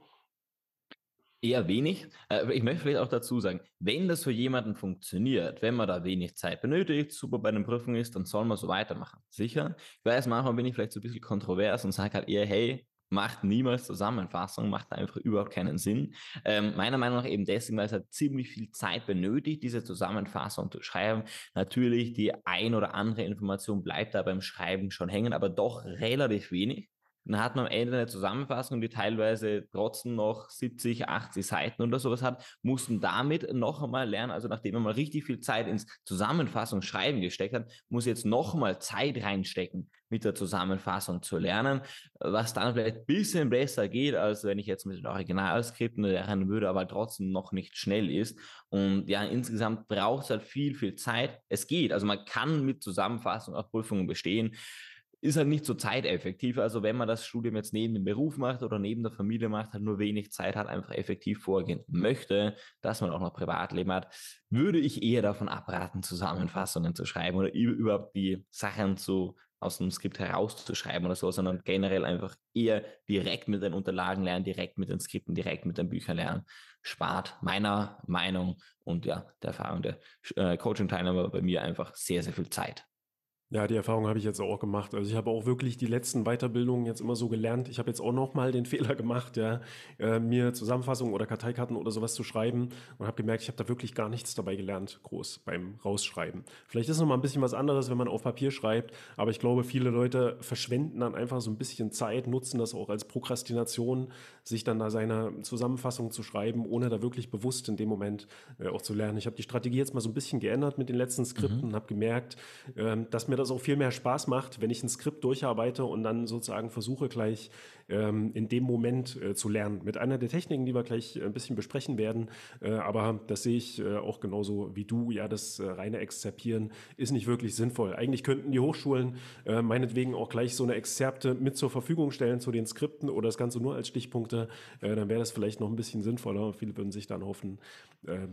Eher wenig. Äh, ich möchte vielleicht auch dazu sagen, wenn das für jemanden funktioniert, wenn man da wenig Zeit benötigt, super bei den Prüfungen ist, dann soll man so weitermachen. Sicher. Ich weiß, manchmal bin ich vielleicht so ein bisschen kontrovers und sage halt eher, hey, macht niemals Zusammenfassung, macht einfach überhaupt keinen Sinn. Ähm, meiner Meinung nach eben deswegen, weil es halt ziemlich viel Zeit benötigt, diese Zusammenfassung zu schreiben. Natürlich, die ein oder andere Information bleibt da beim Schreiben schon hängen, aber doch relativ wenig. Dann hat man am Ende eine Zusammenfassung, die teilweise trotzdem noch 70, 80 Seiten oder sowas hat, mussten damit noch einmal lernen. Also nachdem man mal richtig viel Zeit ins Zusammenfassung schreiben gesteckt hat, muss jetzt noch mal Zeit reinstecken, mit der Zusammenfassung zu lernen, was dann vielleicht ein bisschen besser geht, als wenn ich jetzt mit den Originalskripten lernen würde, aber trotzdem noch nicht schnell ist. Und ja, insgesamt braucht es halt viel, viel Zeit. Es geht. Also man kann mit Zusammenfassung auch Prüfungen bestehen ist halt nicht so zeiteffektiv. Also wenn man das Studium jetzt neben dem Beruf macht oder neben der Familie macht, halt nur wenig Zeit hat, einfach effektiv vorgehen möchte, dass man auch noch Privatleben hat, würde ich eher davon abraten, Zusammenfassungen zu schreiben oder überhaupt die Sachen zu aus dem Skript herauszuschreiben oder so, sondern generell einfach eher direkt mit den Unterlagen lernen, direkt mit den Skripten, direkt mit den Büchern lernen. Spart meiner Meinung und ja, der Erfahrung der äh, Coaching-Teilnehmer bei mir einfach sehr, sehr viel Zeit. Ja, die Erfahrung habe ich jetzt auch gemacht. Also ich habe auch wirklich die letzten Weiterbildungen jetzt immer so gelernt. Ich habe jetzt auch nochmal den Fehler gemacht, ja, äh, mir Zusammenfassungen oder Karteikarten oder sowas zu schreiben und habe gemerkt, ich habe da wirklich gar nichts dabei gelernt, groß beim Rausschreiben. Vielleicht ist es nochmal ein bisschen was anderes, wenn man auf Papier schreibt, aber ich glaube, viele Leute verschwenden dann einfach so ein bisschen Zeit, nutzen das auch als Prokrastination, sich dann da seine Zusammenfassung zu schreiben, ohne da wirklich bewusst in dem Moment äh, auch zu lernen. Ich habe die Strategie jetzt mal so ein bisschen geändert mit den letzten Skripten mhm. und habe gemerkt, äh, dass mir das auch viel mehr Spaß macht, wenn ich ein Skript durcharbeite und dann sozusagen versuche gleich ähm, in dem Moment äh, zu lernen. Mit einer der Techniken, die wir gleich ein bisschen besprechen werden. Äh, aber das sehe ich äh, auch genauso wie du. Ja, das äh, reine Exzerpieren ist nicht wirklich sinnvoll. Eigentlich könnten die Hochschulen äh, meinetwegen auch gleich so eine Exzerpte mit zur Verfügung stellen zu den Skripten oder das Ganze nur als Stichpunkte. Äh, dann wäre das vielleicht noch ein bisschen sinnvoller. Viele würden sich dann hoffen,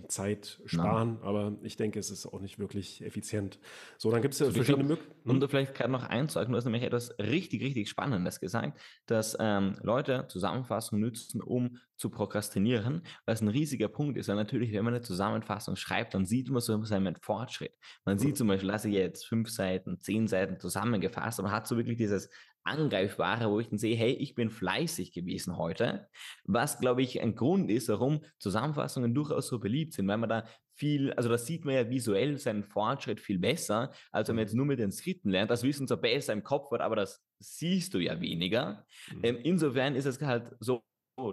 Zeit sparen. Ja. Aber ich denke, es ist auch nicht wirklich effizient. So, dann gibt es ja verschiedene Möglichkeiten. Um da vielleicht gerade noch einzuhalten, du hast nämlich etwas richtig, richtig Spannendes gesagt, dass ähm, Leute Zusammenfassungen nützen, um zu prokrastinieren, was ein riesiger Punkt ist. Und natürlich, wenn man eine Zusammenfassung schreibt, dann sieht man so seinen Fortschritt. Man sieht zum Beispiel, lasse ich jetzt fünf Seiten, zehn Seiten zusammengefasst und hat so wirklich dieses Angreifbare, wo ich dann sehe, hey, ich bin fleißig gewesen heute, was, glaube ich, ein Grund ist, warum Zusammenfassungen durchaus so beliebt sind, weil man da viel, also da sieht man ja visuell seinen Fortschritt viel besser, als wenn man mhm. jetzt nur mit den Skripten lernt. Das Wissen zwar besser im Kopf wird, aber das siehst du ja weniger. Mhm. Ähm, insofern ist es halt so,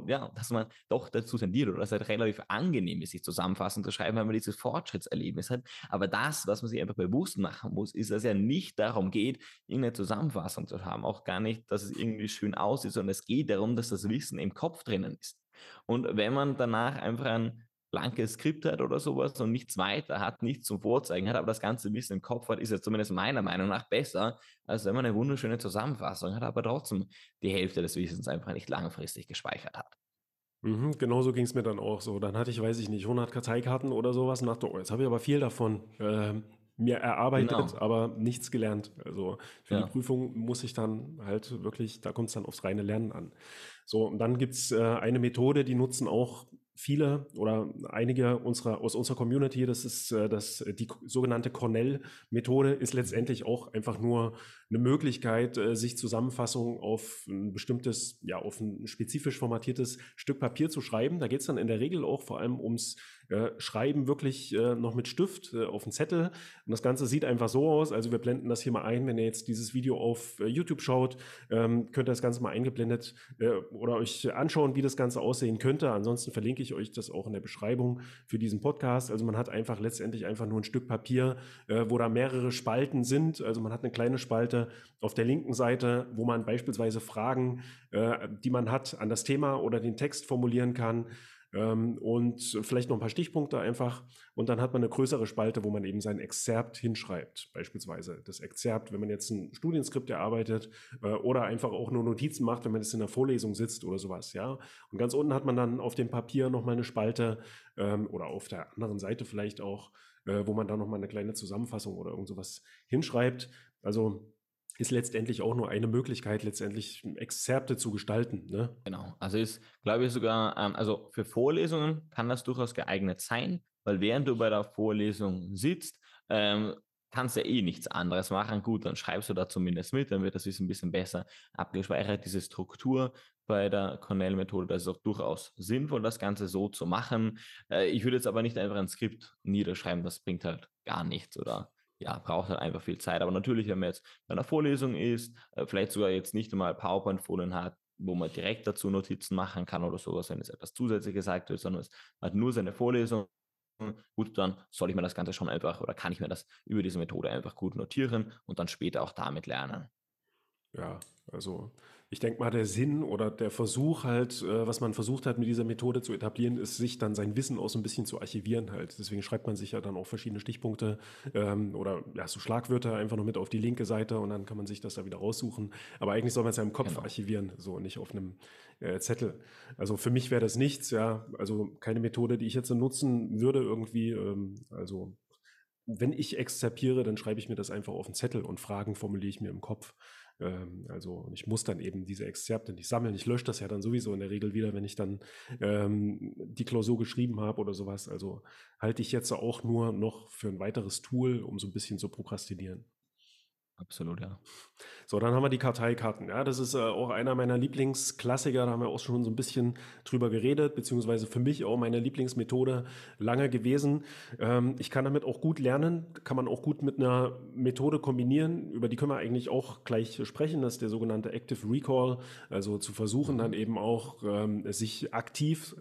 ja, dass man doch dazu tendiert oder dass es halt relativ angenehm ist, sich zusammenfassend zu schreiben, weil man dieses Fortschrittserlebnis hat. Aber das, was man sich einfach bewusst machen muss, ist, dass es ja nicht darum geht, irgendeine Zusammenfassung zu haben. Auch gar nicht, dass es irgendwie schön aussieht, sondern es geht darum, dass das Wissen im Kopf drinnen ist. Und wenn man danach einfach ein blankes Skript hat oder sowas und nichts weiter hat, nichts zum Vorzeigen hat, aber das ganze Wissen im Kopf hat, ist ja zumindest meiner Meinung nach besser, als wenn man eine wunderschöne Zusammenfassung hat, aber trotzdem die Hälfte des Wissens einfach nicht langfristig gespeichert hat. Mhm, genauso ging es mir dann auch so. Dann hatte ich, weiß ich nicht, 100 Karteikarten oder sowas und dachte, oh, jetzt habe ich aber viel davon äh, mir erarbeitet, genau. aber nichts gelernt. Also für ja. die Prüfung muss ich dann halt wirklich, da kommt es dann aufs reine Lernen an. So, und dann gibt es äh, eine Methode, die nutzen auch viele oder einige unserer, aus unserer Community, das ist äh, das, die sogenannte Cornell-Methode, ist letztendlich auch einfach nur eine Möglichkeit, äh, sich Zusammenfassungen auf ein bestimmtes, ja, auf ein spezifisch formatiertes Stück Papier zu schreiben. Da geht es dann in der Regel auch vor allem ums äh, Schreiben wirklich äh, noch mit Stift auf den Zettel. Und das Ganze sieht einfach so aus. Also wir blenden das hier mal ein. Wenn ihr jetzt dieses Video auf YouTube schaut, ähm, könnt ihr das Ganze mal eingeblendet oder euch anschauen, wie das Ganze aussehen könnte. Ansonsten verlinke ich euch das auch in der Beschreibung für diesen Podcast. Also man hat einfach letztendlich einfach nur ein Stück Papier, wo da mehrere Spalten sind. Also man hat eine kleine Spalte auf der linken Seite, wo man beispielsweise Fragen, die man hat, an das Thema oder den Text formulieren kann. Ähm, und vielleicht noch ein paar Stichpunkte einfach. Und dann hat man eine größere Spalte, wo man eben sein Exzerpt hinschreibt. Beispielsweise das Exzerpt, wenn man jetzt ein Studienskript erarbeitet äh, oder einfach auch nur Notizen macht, wenn man jetzt in der Vorlesung sitzt oder sowas. Ja. Und ganz unten hat man dann auf dem Papier nochmal eine Spalte ähm, oder auf der anderen Seite vielleicht auch, äh, wo man dann nochmal eine kleine Zusammenfassung oder irgend sowas hinschreibt. Also ist letztendlich auch nur eine Möglichkeit, letztendlich Exzerpte zu gestalten. Ne? Genau. Also ist, glaube ich, sogar, ähm, also für Vorlesungen kann das durchaus geeignet sein, weil während du bei der Vorlesung sitzt, ähm, kannst du ja eh nichts anderes machen. Gut, dann schreibst du da zumindest mit, dann wird das ein bisschen besser abgespeichert. Diese Struktur bei der Cornell-Methode, das ist auch durchaus sinnvoll, das Ganze so zu machen. Äh, ich würde jetzt aber nicht einfach ein Skript niederschreiben, das bringt halt gar nichts oder ja, braucht halt einfach viel Zeit. Aber natürlich, wenn man jetzt bei einer Vorlesung ist, äh, vielleicht sogar jetzt nicht einmal PowerPoint-Folien hat, wo man direkt dazu Notizen machen kann oder sowas, wenn es etwas zusätzlich gesagt wird, sondern es hat nur seine Vorlesung. Gut, dann soll ich mir das Ganze schon einfach oder kann ich mir das über diese Methode einfach gut notieren und dann später auch damit lernen. Ja, also ich denke mal, der Sinn oder der Versuch halt, äh, was man versucht hat mit dieser Methode zu etablieren, ist, sich dann sein Wissen auch so ein bisschen zu archivieren halt. Deswegen schreibt man sich ja dann auch verschiedene Stichpunkte ähm, oder ja, so Schlagwörter einfach nur mit auf die linke Seite und dann kann man sich das da wieder raussuchen. Aber eigentlich soll man es ja im Kopf genau. archivieren, so nicht auf einem äh, Zettel. Also für mich wäre das nichts, ja. Also keine Methode, die ich jetzt nutzen würde irgendwie. Ähm, also wenn ich exzerpiere, dann schreibe ich mir das einfach auf einen Zettel und Fragen formuliere ich mir im Kopf. Ähm, also ich muss dann eben diese Exzerpte nicht sammeln. Ich lösche das ja dann sowieso in der Regel wieder, wenn ich dann ähm, die Klausur geschrieben habe oder sowas. Also halte ich jetzt auch nur noch für ein weiteres Tool, um so ein bisschen zu prokrastinieren. Absolut, ja. So, dann haben wir die Karteikarten. Ja, das ist äh, auch einer meiner Lieblingsklassiker. Da haben wir auch schon so ein bisschen drüber geredet, beziehungsweise für mich auch meine Lieblingsmethode lange gewesen. Ähm, ich kann damit auch gut lernen, kann man auch gut mit einer Methode kombinieren. Über die können wir eigentlich auch gleich sprechen. Das ist der sogenannte Active Recall. Also zu versuchen, dann mhm. eben auch ähm, sich aktiv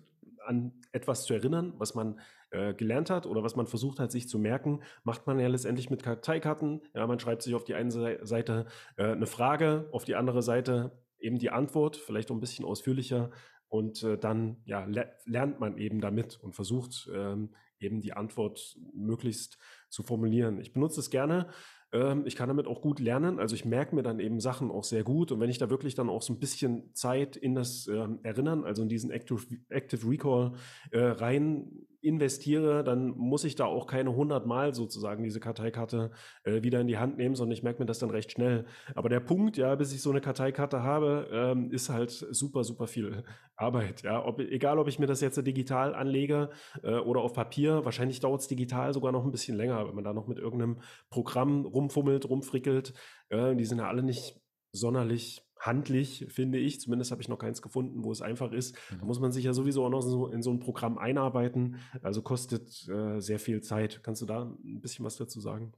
an etwas zu erinnern, was man äh, gelernt hat oder was man versucht hat, sich zu merken, macht man ja letztendlich mit Karteikarten. Ja, man schreibt sich auf die eine Seite äh, eine Frage, auf die andere Seite eben die Antwort, vielleicht auch ein bisschen ausführlicher. Und äh, dann ja, le lernt man eben damit und versucht ähm, eben die Antwort möglichst zu formulieren. Ich benutze es gerne, ähm, ich kann damit auch gut lernen. Also ich merke mir dann eben Sachen auch sehr gut. Und wenn ich da wirklich dann auch so ein bisschen Zeit in das ähm, Erinnern, also in diesen Active, Active Recall äh, rein investiere, dann muss ich da auch keine 100 Mal sozusagen diese Karteikarte äh, wieder in die Hand nehmen, sondern ich merke mir das dann recht schnell. Aber der Punkt, ja, bis ich so eine Karteikarte habe, ähm, ist halt super, super viel Arbeit. Ja, ob, egal, ob ich mir das jetzt digital anlege äh, oder auf Papier, wahrscheinlich dauert es digital sogar noch ein bisschen länger, wenn man da noch mit irgendeinem Programm rumfummelt, rumfrickelt. Äh, die sind ja alle nicht sonderlich handlich, finde ich. Zumindest habe ich noch keins gefunden, wo es einfach ist. Da mhm. muss man sich ja sowieso auch noch so in so ein Programm einarbeiten. Also kostet äh, sehr viel Zeit. Kannst du da ein bisschen was dazu sagen?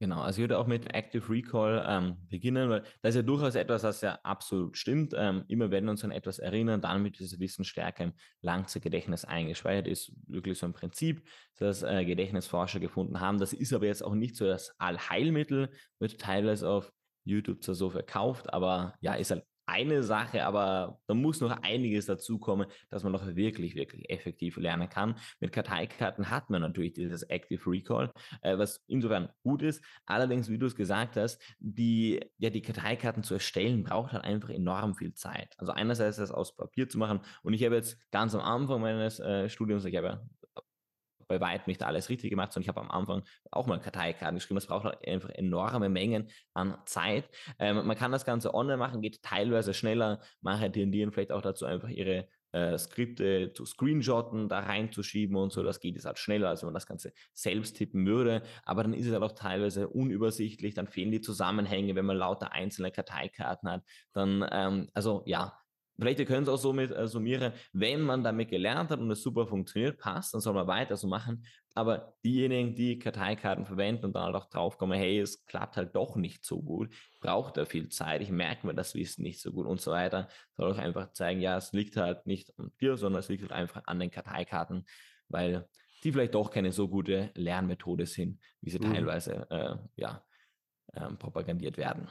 Genau, also ich würde auch mit Active Recall ähm, beginnen, weil das ist ja durchaus etwas, was ja absolut stimmt. Ähm, immer wenn wir uns an etwas erinnern, dann wird dieses Wissen stärker im Langzeitgedächtnis eingespeichert, ist wirklich so ein Prinzip, das äh, Gedächtnisforscher gefunden haben. Das ist aber jetzt auch nicht so das Allheilmittel, wird teilweise auf YouTube zwar so verkauft, aber ja, ist halt eine Sache, aber da muss noch einiges dazukommen, dass man noch wirklich, wirklich effektiv lernen kann. Mit Karteikarten hat man natürlich dieses Active Recall, äh, was insofern gut ist. Allerdings, wie du es gesagt hast, die, ja, die Karteikarten zu erstellen, braucht halt einfach enorm viel Zeit. Also einerseits das aus Papier zu machen und ich habe jetzt ganz am Anfang meines äh, Studiums, ich habe ja bei weitem nicht alles richtig gemacht, sondern ich habe am Anfang auch mal Karteikarten geschrieben. Das braucht halt einfach enorme Mengen an Zeit. Ähm, man kann das Ganze online machen, geht teilweise schneller. Manche tendieren vielleicht auch dazu, einfach ihre äh, Skripte zu screenshotten, da reinzuschieben und so. Das geht jetzt halt schneller, als wenn man das Ganze selbst tippen würde. Aber dann ist es halt auch teilweise unübersichtlich, dann fehlen die Zusammenhänge, wenn man lauter einzelne Karteikarten hat. Dann, ähm, also ja, Vielleicht ihr könnt es auch so mit äh, summieren, wenn man damit gelernt hat und es super funktioniert, passt, dann soll man weiter so machen. Aber diejenigen, die Karteikarten verwenden und dann halt auch draufkommen, hey, es klappt halt doch nicht so gut, braucht da viel Zeit, ich merke mir das Wissen nicht so gut und so weiter, soll auch einfach zeigen, ja, es liegt halt nicht an dir, sondern es liegt halt einfach an den Karteikarten, weil die vielleicht doch keine so gute Lernmethode sind, wie sie mhm. teilweise äh, ja, äh, propagandiert werden.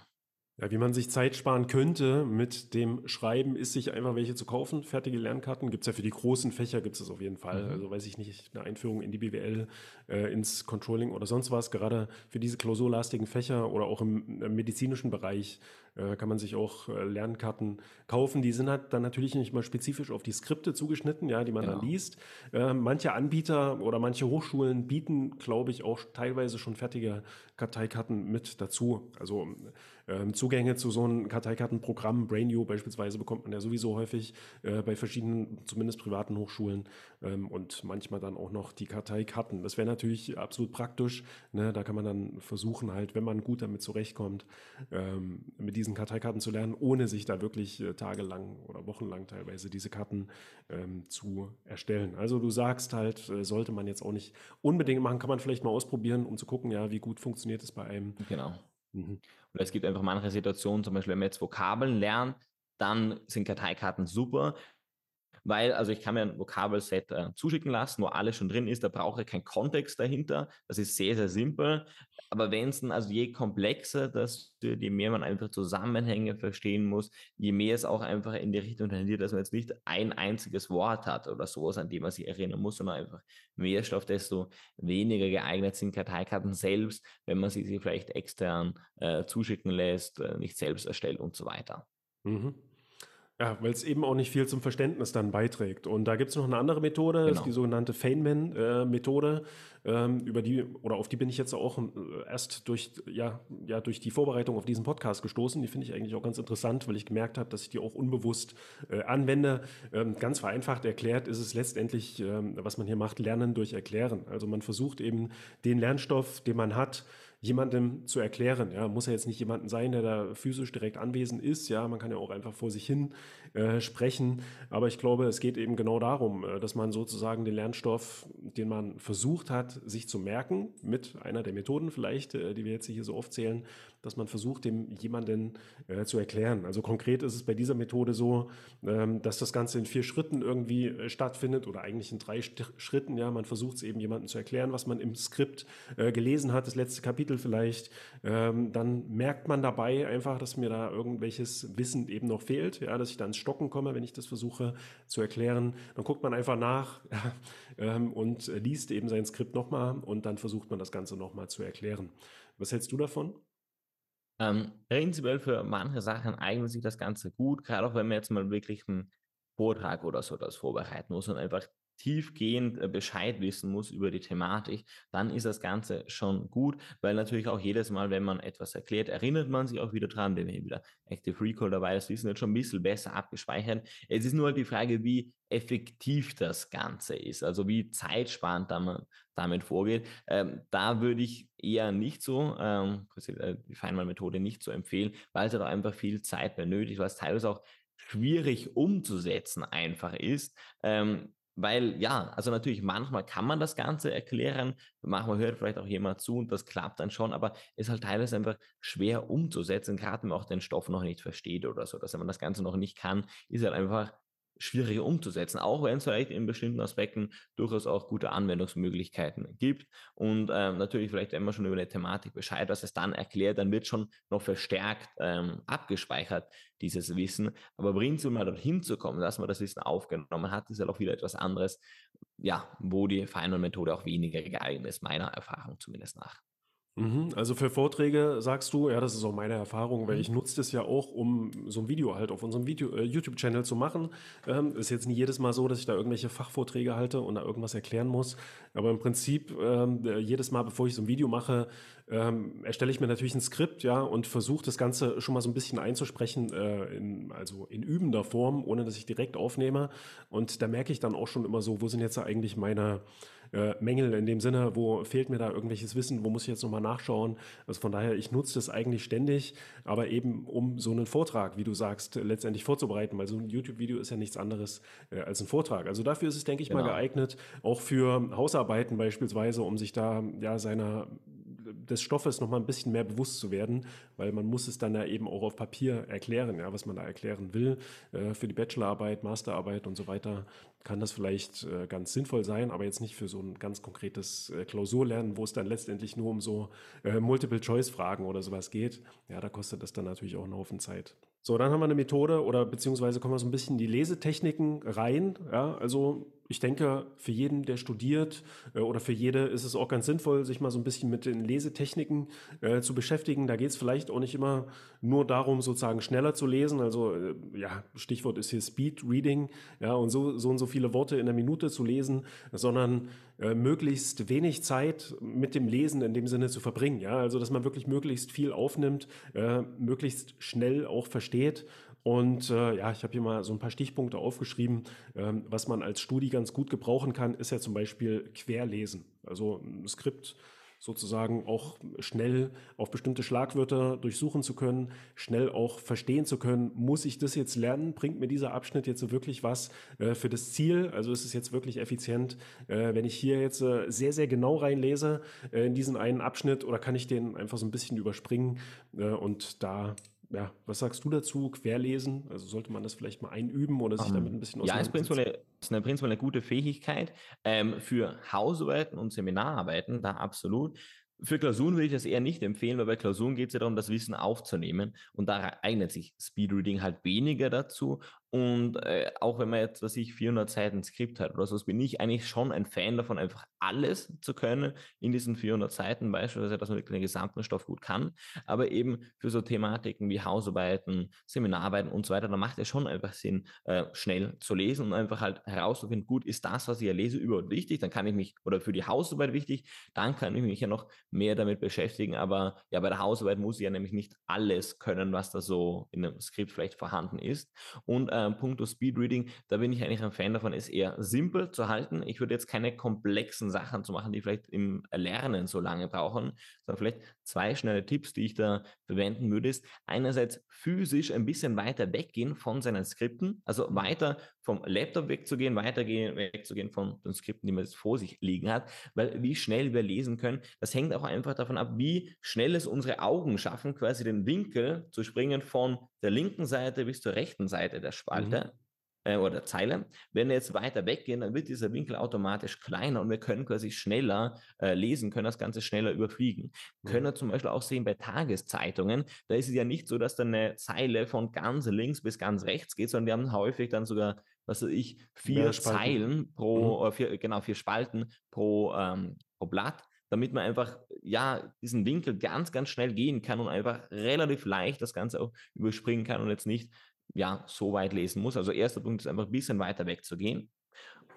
Ja, wie man sich Zeit sparen könnte mit dem Schreiben, ist sich einfach welche zu kaufen. Fertige Lernkarten gibt es ja für die großen Fächer, gibt es auf jeden Fall. Mhm. Also weiß ich nicht, eine Einführung in die BWL, äh, ins Controlling oder sonst was. Gerade für diese klausurlastigen Fächer oder auch im, im medizinischen Bereich äh, kann man sich auch äh, Lernkarten kaufen. Die sind halt dann natürlich nicht mal spezifisch auf die Skripte zugeschnitten, ja, die man genau. dann liest. Äh, manche Anbieter oder manche Hochschulen bieten, glaube ich, auch teilweise schon fertige Karteikarten mit dazu. Also ähm, Zugänge zu so einem Karteikartenprogramm, BrainU beispielsweise, bekommt man ja sowieso häufig bei verschiedenen, zumindest privaten Hochschulen ähm, und manchmal dann auch noch die Karteikarten. Das wäre natürlich absolut praktisch. Ne? Da kann man dann versuchen, halt, wenn man gut damit zurechtkommt, ähm, mit diesen Karteikarten zu lernen, ohne sich da wirklich äh, tagelang oder wochenlang teilweise diese Karten ähm, zu erstellen. Also du sagst halt, äh, sollte man jetzt auch nicht unbedingt machen, kann man vielleicht mal ausprobieren, um zu gucken, ja, wie gut funktioniert es bei einem. Genau. Mhm. Oder es gibt einfach manche Situationen, zum Beispiel, wenn man jetzt Vokabeln lernt, dann sind Karteikarten super, weil, also ich kann mir ein Vokabelset äh, zuschicken lassen, wo alles schon drin ist, da brauche ich keinen Kontext dahinter. Das ist sehr, sehr simpel. Aber wenn es dann, also je komplexer das wird, je mehr man einfach Zusammenhänge verstehen muss, je mehr es auch einfach in die Richtung tendiert, dass man jetzt nicht ein einziges Wort hat oder sowas, an dem man sich erinnern muss, sondern einfach mehr Stoff, desto weniger geeignet sind Karteikarten selbst, wenn man sie, sie vielleicht extern äh, zuschicken lässt, äh, nicht selbst erstellt und so weiter. Mhm. Ja, weil es eben auch nicht viel zum Verständnis dann beiträgt. Und da gibt es noch eine andere Methode, genau. ist die sogenannte Feynman-Methode, ähm, über die oder auf die bin ich jetzt auch äh, erst durch, ja, ja, durch die Vorbereitung auf diesen Podcast gestoßen. Die finde ich eigentlich auch ganz interessant, weil ich gemerkt habe, dass ich die auch unbewusst äh, anwende. Ähm, ganz vereinfacht erklärt ist es letztendlich, ähm, was man hier macht, Lernen durch Erklären. Also man versucht eben den Lernstoff, den man hat, jemandem zu erklären. Ja, muss ja jetzt nicht jemanden sein, der da physisch direkt anwesend ist. Ja, man kann ja auch einfach vor sich hin äh, sprechen. Aber ich glaube, es geht eben genau darum, äh, dass man sozusagen den Lernstoff, den man versucht hat, sich zu merken, mit einer der Methoden vielleicht, äh, die wir jetzt hier so aufzählen, dass man versucht, dem jemanden äh, zu erklären. Also konkret ist es bei dieser Methode so, ähm, dass das Ganze in vier Schritten irgendwie äh, stattfindet oder eigentlich in drei St Schritten. Ja, man versucht es eben jemandem zu erklären, was man im Skript äh, gelesen hat, das letzte Kapitel vielleicht. Ähm, dann merkt man dabei einfach, dass mir da irgendwelches Wissen eben noch fehlt, ja, dass ich da ins Stocken komme, wenn ich das versuche zu erklären. Dann guckt man einfach nach ähm, und liest eben sein Skript nochmal und dann versucht man das Ganze nochmal zu erklären. Was hältst du davon? Ähm, prinzipiell für manche Sachen eignet sich das Ganze gut, gerade auch wenn man jetzt mal wirklich einen Vortrag oder so das vorbereiten muss und einfach tiefgehend äh, Bescheid wissen muss über die Thematik, dann ist das Ganze schon gut, weil natürlich auch jedes Mal, wenn man etwas erklärt, erinnert man sich auch wieder dran, wenn wir wieder Active Recall dabei, das Wissen wird schon ein bisschen besser abgespeichert. Es ist nur halt die Frage, wie effektiv das Ganze ist, also wie zeitsparend man damit vorgeht. Ähm, da würde ich eher nicht so, ähm, äh, die Feinmal-Methode nicht so empfehlen, weil es halt auch einfach viel Zeit benötigt, was teilweise auch schwierig umzusetzen einfach ist. Ähm, weil ja, also natürlich manchmal kann man das Ganze erklären, manchmal hört vielleicht auch jemand zu und das klappt dann schon, aber es ist halt teilweise einfach schwer umzusetzen, gerade wenn man auch den Stoff noch nicht versteht oder so, dass man das Ganze noch nicht kann, ist halt einfach schwieriger umzusetzen, auch wenn es vielleicht in bestimmten Aspekten durchaus auch gute Anwendungsmöglichkeiten gibt. Und ähm, natürlich, vielleicht, wenn man schon über eine Thematik Bescheid was es dann erklärt, dann wird schon noch verstärkt ähm, abgespeichert, dieses Wissen. Aber prinzipiell mal dorthin zu kommen, dass man das Wissen aufgenommen hat, ist ja halt auch wieder etwas anderes, ja, wo die Final-Methode auch weniger geeignet ist, meiner Erfahrung zumindest nach. Mhm, also für Vorträge sagst du, ja, das ist auch meine Erfahrung, weil ich nutze das ja auch, um so ein Video halt auf unserem Video, äh, YouTube-Channel zu machen. Ähm, ist jetzt nicht jedes Mal so, dass ich da irgendwelche Fachvorträge halte und da irgendwas erklären muss. Aber im Prinzip, ähm, jedes Mal, bevor ich so ein Video mache, ähm, erstelle ich mir natürlich ein Skript, ja, und versuche das Ganze schon mal so ein bisschen einzusprechen, äh, in, also in übender Form, ohne dass ich direkt aufnehme. Und da merke ich dann auch schon immer so, wo sind jetzt eigentlich meine äh, Mängel in dem Sinne, wo fehlt mir da irgendwelches Wissen, wo muss ich jetzt nochmal nachschauen. Also von daher, ich nutze das eigentlich ständig, aber eben um so einen Vortrag, wie du sagst, letztendlich vorzubereiten, weil so ein YouTube-Video ist ja nichts anderes äh, als ein Vortrag. Also dafür ist es, denke ich, genau. mal geeignet, auch für Hausarbeiten beispielsweise, um sich da ja seiner des Stoffes noch mal ein bisschen mehr bewusst zu werden, weil man muss es dann ja eben auch auf Papier erklären, ja, was man da erklären will, äh, für die Bachelorarbeit, Masterarbeit und so weiter. kann das vielleicht äh, ganz sinnvoll sein, aber jetzt nicht für so ein ganz konkretes äh, Klausurlernen, wo es dann letztendlich nur um so äh, Multiple-Choice-Fragen oder sowas geht. Ja, da kostet das dann natürlich auch einen Haufen Zeit. So, dann haben wir eine Methode oder beziehungsweise kommen wir so ein bisschen in die Lesetechniken rein. Ja, also ich denke, für jeden, der studiert äh, oder für jede ist es auch ganz sinnvoll, sich mal so ein bisschen mit den Lesetechniken äh, zu beschäftigen. Da geht es vielleicht auch nicht immer nur darum, sozusagen schneller zu lesen. Also äh, ja, Stichwort ist hier Speed Reading, ja, und so, so und so viele Worte in der Minute zu lesen, sondern äh, möglichst wenig Zeit mit dem Lesen in dem Sinne zu verbringen. Ja, also dass man wirklich möglichst viel aufnimmt, äh, möglichst schnell auch versteht und äh, ja, ich habe hier mal so ein paar Stichpunkte aufgeschrieben. Ähm, was man als Studie ganz gut gebrauchen kann, ist ja zum Beispiel Querlesen. Also ein Skript sozusagen auch schnell auf bestimmte Schlagwörter durchsuchen zu können, schnell auch verstehen zu können, muss ich das jetzt lernen? Bringt mir dieser Abschnitt jetzt wirklich was äh, für das Ziel? Also ist es jetzt wirklich effizient, äh, wenn ich hier jetzt äh, sehr, sehr genau reinlese in diesen einen Abschnitt oder kann ich den einfach so ein bisschen überspringen und da ja, was sagst du dazu? Querlesen? Also sollte man das vielleicht mal einüben oder sich um, damit ein bisschen Ja, ist eine, prinzipiell eine gute Fähigkeit. Ähm, für Hausarbeiten und Seminararbeiten, da absolut. Für Klausuren würde ich das eher nicht empfehlen, weil bei Klausuren geht es ja darum, das Wissen aufzunehmen. Und da eignet sich Speedreading halt weniger dazu. Und äh, auch wenn man jetzt, was ich 400 Seiten Skript hat oder so, bin ich eigentlich schon ein Fan davon, einfach alles zu können in diesen 400 Seiten, beispielsweise, dass man wirklich den gesamten Stoff gut kann. Aber eben für so Thematiken wie Hausarbeiten, Seminararbeiten und so weiter, da macht es schon einfach Sinn, äh, schnell zu lesen und einfach halt herauszufinden, gut, ist das, was ich ja lese, überhaupt wichtig? Dann kann ich mich, oder für die Hausarbeit wichtig, dann kann ich mich ja noch mehr damit beschäftigen. Aber ja, bei der Hausarbeit muss ich ja nämlich nicht alles können, was da so in einem Skript vielleicht vorhanden ist. Und äh, äh, puncto Speedreading, da bin ich eigentlich ein Fan davon, es eher simpel zu halten. Ich würde jetzt keine komplexen Sachen zu machen, die vielleicht im Lernen so lange brauchen, sondern vielleicht zwei schnelle Tipps, die ich da verwenden würde, ist einerseits physisch ein bisschen weiter weggehen von seinen Skripten, also weiter vom Laptop wegzugehen, weitergehen, wegzugehen von den Skripten, die man jetzt vor sich liegen hat, weil wie schnell wir lesen können, das hängt auch einfach davon ab, wie schnell es unsere Augen schaffen, quasi den Winkel zu springen von der linken Seite bis zur rechten Seite der Spalte. Mhm äh, oder Zeile. Wenn wir jetzt weiter weggehen, dann wird dieser Winkel automatisch kleiner und wir können quasi schneller äh, lesen, können das Ganze schneller überfliegen. Mhm. Können wir zum Beispiel auch sehen bei Tageszeitungen, da ist es ja nicht so, dass dann eine Zeile von ganz links bis ganz rechts geht, sondern wir haben häufig dann sogar, was weiß ich, vier Zeilen pro, mhm. vier, genau, vier Spalten pro, ähm, pro Blatt damit man einfach, ja, diesen Winkel ganz, ganz schnell gehen kann und einfach relativ leicht das Ganze auch überspringen kann und jetzt nicht ja, so weit lesen muss. Also erster Punkt ist einfach ein bisschen weiter weg zu gehen.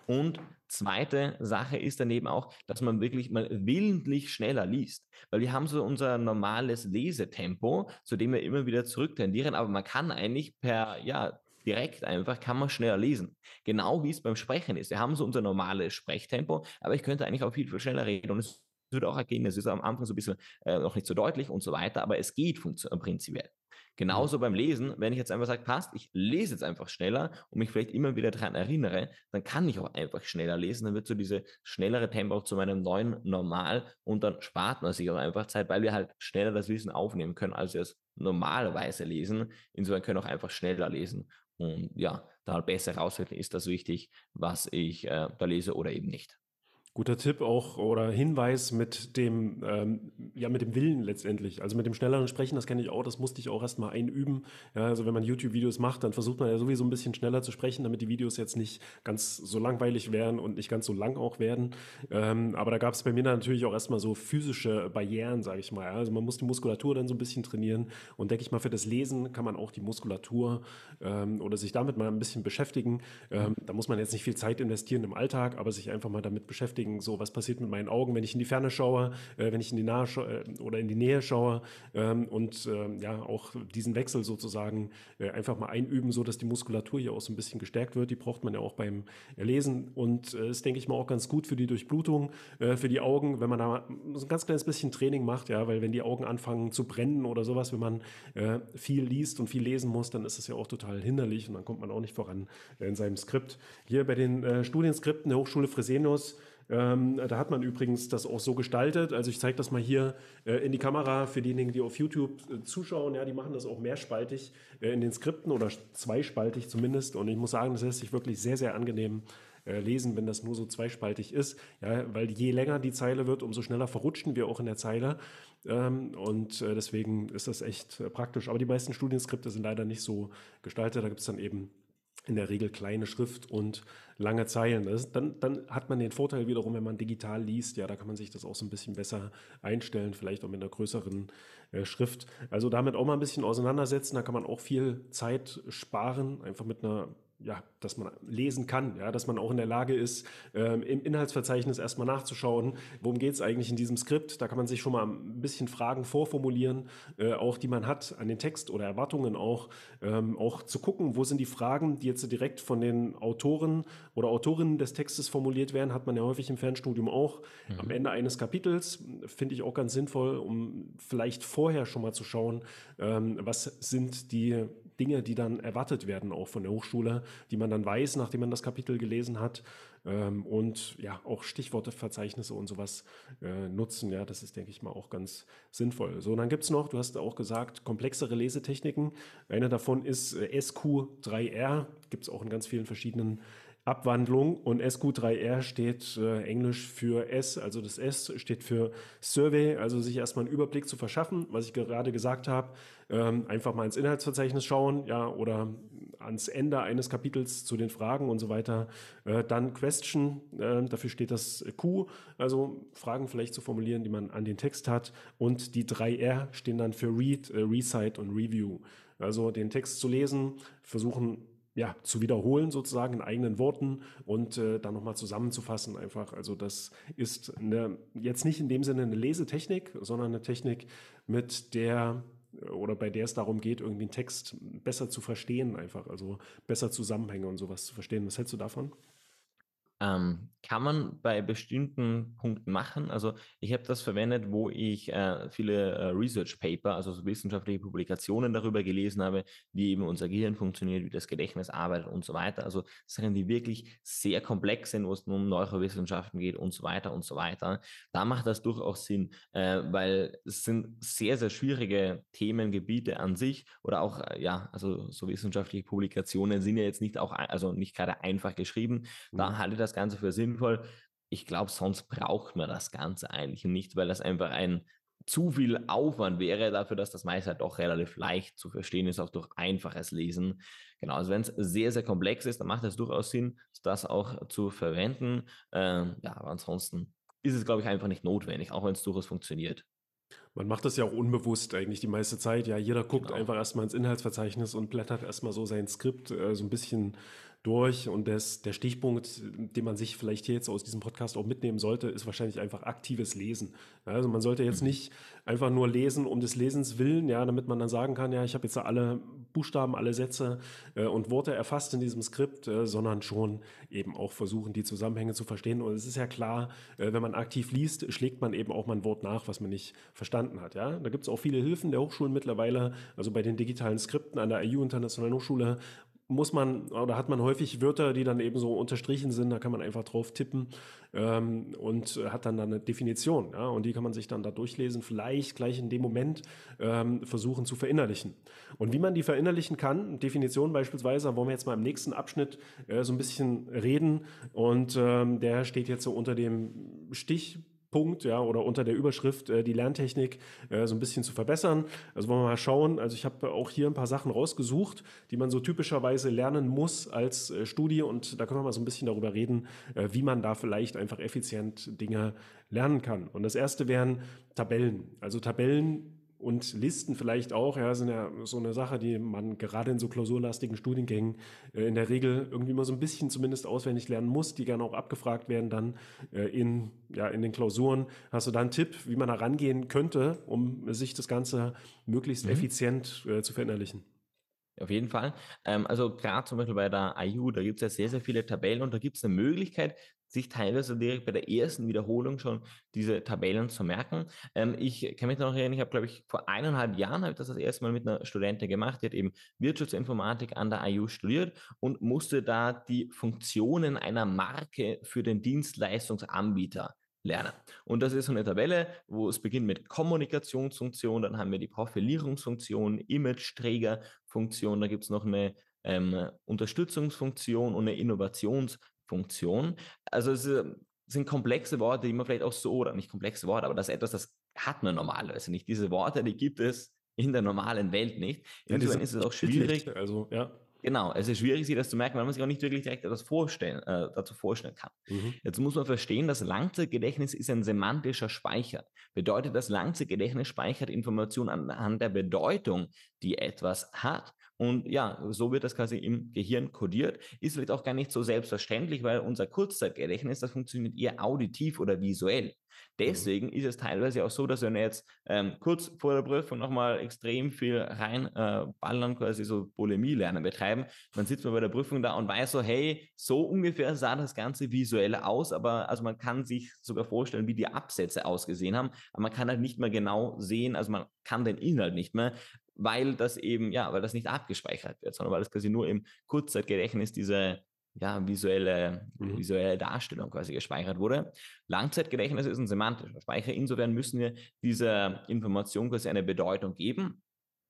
Und zweite Sache ist daneben auch, dass man wirklich mal willentlich schneller liest. Weil wir haben so unser normales Lesetempo, zu dem wir immer wieder zurücktendieren, aber man kann eigentlich per, ja, direkt einfach, kann man schneller lesen. Genau wie es beim Sprechen ist. Wir haben so unser normales Sprechtempo, aber ich könnte eigentlich auch viel, viel schneller reden und es würde auch ergehen, es ist am Anfang so ein bisschen äh, noch nicht so deutlich und so weiter, aber es geht prinzipiell. Genauso beim Lesen, wenn ich jetzt einfach sage, passt, ich lese jetzt einfach schneller und mich vielleicht immer wieder daran erinnere, dann kann ich auch einfach schneller lesen. Dann wird so diese schnellere Tempo zu meinem neuen Normal und dann spart man sich auch einfach Zeit, weil wir halt schneller das Wissen aufnehmen können, als wir es normalerweise lesen. Insofern können wir auch einfach schneller lesen und ja, da halt besser herausfinden, ist das wichtig, was ich äh, da lese oder eben nicht. Guter Tipp auch oder Hinweis mit dem, ähm, ja, mit dem Willen letztendlich. Also mit dem schnelleren Sprechen, das kenne ich auch, das musste ich auch erstmal einüben. Ja, also wenn man YouTube-Videos macht, dann versucht man ja sowieso ein bisschen schneller zu sprechen, damit die Videos jetzt nicht ganz so langweilig werden und nicht ganz so lang auch werden. Ähm, aber da gab es bei mir natürlich auch erstmal so physische Barrieren, sage ich mal. Also man muss die Muskulatur dann so ein bisschen trainieren und denke ich mal, für das Lesen kann man auch die Muskulatur ähm, oder sich damit mal ein bisschen beschäftigen. Ähm, da muss man jetzt nicht viel Zeit investieren im Alltag, aber sich einfach mal damit beschäftigen beschäftigen. So, was passiert mit meinen Augen, wenn ich in die Ferne schaue, äh, wenn ich in die Nahe äh, oder in die Nähe schaue ähm, und äh, ja auch diesen Wechsel sozusagen äh, einfach mal einüben, so dass die Muskulatur hier auch so ein bisschen gestärkt wird. Die braucht man ja auch beim Lesen und äh, ist denke ich mal auch ganz gut für die Durchblutung, äh, für die Augen, wenn man da so ein ganz kleines bisschen Training macht, ja, weil wenn die Augen anfangen zu brennen oder sowas, wenn man viel liest und viel lesen muss, dann ist das ja auch total hinderlich und dann kommt man auch nicht voran in seinem Skript. Hier bei den Studienskripten der Hochschule Fresenius ähm, da hat man übrigens das auch so gestaltet. Also ich zeige das mal hier äh, in die Kamera für diejenigen, die auf YouTube äh, zuschauen. Ja, die machen das auch mehrspaltig äh, in den Skripten oder zweispaltig zumindest. Und ich muss sagen, das lässt sich wirklich sehr, sehr angenehm äh, lesen, wenn das nur so zweispaltig ist. Ja, weil je länger die Zeile wird, umso schneller verrutschen wir auch in der Zeile. Ähm, und äh, deswegen ist das echt äh, praktisch. Aber die meisten Studienskripte sind leider nicht so gestaltet. Da gibt es dann eben in der Regel kleine Schrift und lange Zeilen. Das, dann, dann hat man den Vorteil wiederum, wenn man digital liest, ja, da kann man sich das auch so ein bisschen besser einstellen, vielleicht auch mit einer größeren äh, Schrift. Also damit auch mal ein bisschen auseinandersetzen, da kann man auch viel Zeit sparen, einfach mit einer ja, dass man lesen kann, ja, dass man auch in der Lage ist, ähm, im Inhaltsverzeichnis erstmal nachzuschauen, worum geht es eigentlich in diesem Skript. Da kann man sich schon mal ein bisschen Fragen vorformulieren, äh, auch die man hat an den Text oder Erwartungen auch, ähm, auch zu gucken, wo sind die Fragen, die jetzt direkt von den Autoren oder Autorinnen des Textes formuliert werden, hat man ja häufig im Fernstudium auch. Mhm. Am Ende eines Kapitels finde ich auch ganz sinnvoll, um vielleicht vorher schon mal zu schauen, ähm, was sind die Dinge, die dann erwartet werden, auch von der Hochschule, die man dann weiß, nachdem man das Kapitel gelesen hat. Ähm, und ja, auch Stichworteverzeichnisse und sowas äh, nutzen. Ja, das ist, denke ich mal, auch ganz sinnvoll. So, und dann gibt es noch, du hast auch gesagt, komplexere Lesetechniken. Eine davon ist äh, SQ3R, gibt es auch in ganz vielen verschiedenen Abwandlung und SQ3R steht äh, Englisch für S, also das S steht für Survey, also sich erstmal einen Überblick zu verschaffen, was ich gerade gesagt habe, ähm, einfach mal ins Inhaltsverzeichnis schauen, ja, oder ans Ende eines Kapitels zu den Fragen und so weiter. Äh, dann Question, äh, dafür steht das Q, also Fragen vielleicht zu formulieren, die man an den Text hat und die 3R stehen dann für Read, äh, Recite und Review. Also den Text zu lesen, versuchen ja, zu wiederholen sozusagen in eigenen Worten und äh, dann nochmal zusammenzufassen einfach. Also das ist eine, jetzt nicht in dem Sinne eine Lesetechnik, sondern eine Technik, mit der oder bei der es darum geht, irgendwie einen Text besser zu verstehen einfach, also besser Zusammenhänge und sowas zu verstehen. Was hältst du davon? Ähm, kann man bei bestimmten Punkten machen. Also ich habe das verwendet, wo ich äh, viele äh, Research Paper, also so wissenschaftliche Publikationen darüber gelesen habe, wie eben unser Gehirn funktioniert, wie das Gedächtnis arbeitet und so weiter. Also Sachen, die wirklich sehr komplex sind, wo es um Neurowissenschaften geht und so weiter und so weiter. Da macht das durchaus Sinn, äh, weil es sind sehr, sehr schwierige Themengebiete an sich oder auch, äh, ja, also so wissenschaftliche Publikationen sind ja jetzt nicht auch, also nicht gerade einfach geschrieben. Da mhm. halte ich das Ganze für sinnvoll. Ich glaube, sonst braucht man das Ganze eigentlich nicht, weil das einfach ein zu viel Aufwand wäre dafür, dass das meist halt doch relativ leicht zu verstehen ist, auch durch einfaches Lesen. Genau, also wenn es sehr, sehr komplex ist, dann macht es durchaus Sinn, das auch zu verwenden. Ähm, ja, aber ansonsten ist es, glaube ich, einfach nicht notwendig, auch wenn es durchaus funktioniert. Man macht das ja auch unbewusst eigentlich die meiste Zeit. Ja, jeder guckt genau. einfach erstmal ins Inhaltsverzeichnis und blättert erstmal so sein Skript äh, so ein bisschen durch. Und das, der Stichpunkt, den man sich vielleicht hier jetzt aus diesem Podcast auch mitnehmen sollte, ist wahrscheinlich einfach aktives Lesen. Also man sollte jetzt mhm. nicht einfach nur lesen um des Lesens willen, ja, damit man dann sagen kann, ja, ich habe jetzt alle Buchstaben, alle Sätze äh, und Worte erfasst in diesem Skript, äh, sondern schon eben auch versuchen, die Zusammenhänge zu verstehen. Und es ist ja klar, äh, wenn man aktiv liest, schlägt man eben auch mal ein Wort nach, was man nicht verstanden hat. Ja? Da gibt es auch viele Hilfen der Hochschulen mittlerweile, also bei den digitalen Skripten an der IU Internationalen Hochschule muss man oder hat man häufig Wörter, die dann eben so unterstrichen sind, da kann man einfach drauf tippen ähm, und hat dann, dann eine Definition. Ja, und die kann man sich dann da durchlesen, vielleicht gleich in dem Moment ähm, versuchen zu verinnerlichen. Und wie man die verinnerlichen kann, Definition beispielsweise, wollen wir jetzt mal im nächsten Abschnitt äh, so ein bisschen reden. Und ähm, der steht jetzt so unter dem Stich Punkt, ja, oder unter der Überschrift äh, die Lerntechnik äh, so ein bisschen zu verbessern. Also wollen wir mal schauen. Also ich habe auch hier ein paar Sachen rausgesucht, die man so typischerweise lernen muss als äh, Studie und da können wir mal so ein bisschen darüber reden, äh, wie man da vielleicht einfach effizient Dinge lernen kann. Und das erste wären Tabellen. Also Tabellen und Listen vielleicht auch, ja, sind ja so eine Sache, die man gerade in so klausurlastigen Studiengängen äh, in der Regel irgendwie mal so ein bisschen zumindest auswendig lernen muss, die gerne auch abgefragt werden dann äh, in, ja, in den Klausuren. Hast du da einen Tipp, wie man da rangehen könnte, um sich das Ganze möglichst mhm. effizient äh, zu verinnerlichen? Auf jeden Fall. Ähm, also gerade zum Beispiel bei der IU, da gibt es ja sehr, sehr viele Tabellen und da gibt es eine Möglichkeit, sich teilweise direkt bei der ersten Wiederholung schon diese Tabellen zu merken. Ähm, ich kann mich noch erinnern, ich habe, glaube ich, vor eineinhalb Jahren habe ich das das erste Mal mit einer Studentin gemacht, die hat eben Wirtschaftsinformatik an der IU studiert und musste da die Funktionen einer Marke für den Dienstleistungsanbieter lernen. Und das ist so eine Tabelle, wo es beginnt mit Kommunikationsfunktion, dann haben wir die Profilierungsfunktion, Image-Trägerfunktion, da gibt es noch eine ähm, Unterstützungsfunktion und eine Innovationsfunktion. Funktion. Also es sind komplexe Worte, die man vielleicht auch so, oder nicht komplexe Worte, aber das ist etwas, das hat man normalerweise nicht. Diese Worte, die gibt es in der normalen Welt nicht. Insofern ja, ist es auch schwierig. Also, ja. Genau, es ist schwierig, sich das zu merken, weil man sich auch nicht wirklich direkt etwas vorstellen, äh, dazu vorstellen kann. Mhm. Jetzt muss man verstehen, das Langzeitgedächtnis ist ein semantischer Speicher. Bedeutet, das Langzeitgedächtnis speichert Informationen anhand der Bedeutung, die etwas hat. Und ja, so wird das quasi im Gehirn kodiert. Ist vielleicht auch gar nicht so selbstverständlich, weil unser Kurzzeitgedächtnis, das funktioniert eher auditiv oder visuell. Mhm. Deswegen ist es teilweise auch so, dass wenn wir jetzt ähm, kurz vor der Prüfung nochmal extrem viel reinballern, äh, quasi so Bulimie lernen betreiben, dann sitzt man bei der Prüfung da und weiß so, hey, so ungefähr sah das Ganze visuell aus, aber also man kann sich sogar vorstellen, wie die Absätze ausgesehen haben, aber man kann halt nicht mehr genau sehen, also man kann den Inhalt nicht mehr, weil das eben, ja, weil das nicht abgespeichert wird, sondern weil es quasi nur im Kurzzeitgedächtnis diese ja, visuelle, mhm. visuelle Darstellung quasi gespeichert wurde. Langzeitgedächtnis ist ein semantischer Speicher. Insofern müssen wir dieser Information quasi eine Bedeutung geben.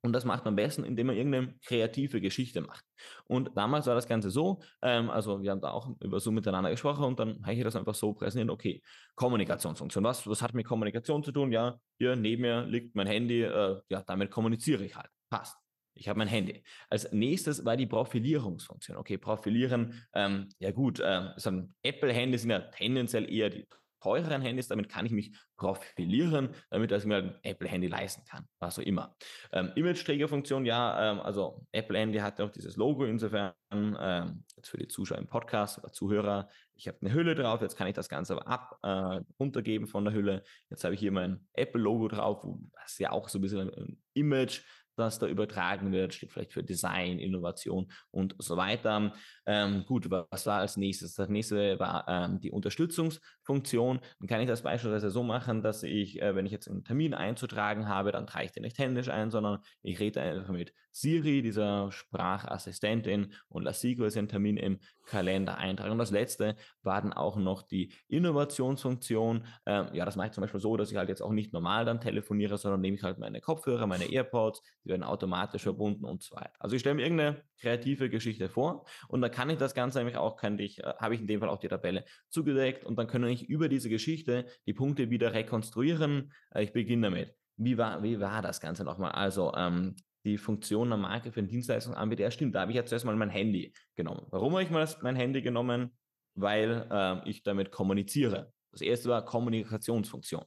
Und das macht man am besten, indem man irgendeine kreative Geschichte macht. Und damals war das Ganze so, ähm, also wir haben da auch über so miteinander gesprochen und dann habe ich das einfach so präsentiert, okay, Kommunikationsfunktion. Was, was hat mit Kommunikation zu tun? Ja, hier neben mir liegt mein Handy, äh, ja, damit kommuniziere ich halt. Passt. Ich habe mein Handy. Als nächstes war die Profilierungsfunktion. Okay, profilieren, ähm, ja gut, äh, so ein Apple-Handy sind ja tendenziell eher die teureren Handys, damit kann ich mich profilieren, damit ich mir ein Apple-Handy leisten kann, was auch immer. Ähm, Image-Trägerfunktion, ja, ähm, also Apple-Handy hat ja auch dieses Logo, insofern ähm, jetzt für die Zuschauer im Podcast oder Zuhörer, ich habe eine Hülle drauf, jetzt kann ich das Ganze aber ab, äh, runtergeben von der Hülle. Jetzt habe ich hier mein Apple-Logo drauf, was ja auch so ein bisschen ein Image das da übertragen wird, steht vielleicht für Design, Innovation und so weiter. Ähm, gut, was war als nächstes? Das nächste war ähm, die Unterstützungsfunktion. Dann kann ich das beispielsweise so machen, dass ich, äh, wenn ich jetzt einen Termin einzutragen habe, dann trage ich den nicht händisch ein, sondern ich rede einfach mit Siri, dieser Sprachassistentin, und lasse sie quasi einen Termin im Kalender eintragen. Und das letzte war dann auch noch die Innovationsfunktion. Ähm, ja, das mache ich zum Beispiel so, dass ich halt jetzt auch nicht normal dann telefoniere, sondern nehme ich halt meine Kopfhörer, meine AirPods, die werden automatisch verbunden und so weiter. Also ich stelle mir irgendeine kreative Geschichte vor und dann kann ich das Ganze nämlich auch, kann ich, äh, habe ich in dem Fall auch die Tabelle zugedeckt und dann können ich über diese Geschichte die Punkte wieder rekonstruieren. Äh, ich beginne damit. Wie war, wie war das Ganze nochmal? Also ähm, die Funktion der Marke für den Dienstleistungsanbieter, ja stimmt, da habe ich jetzt zuerst mal mein Handy genommen. Warum habe ich mal mein Handy genommen? Weil äh, ich damit kommuniziere. Das erste war Kommunikationsfunktion.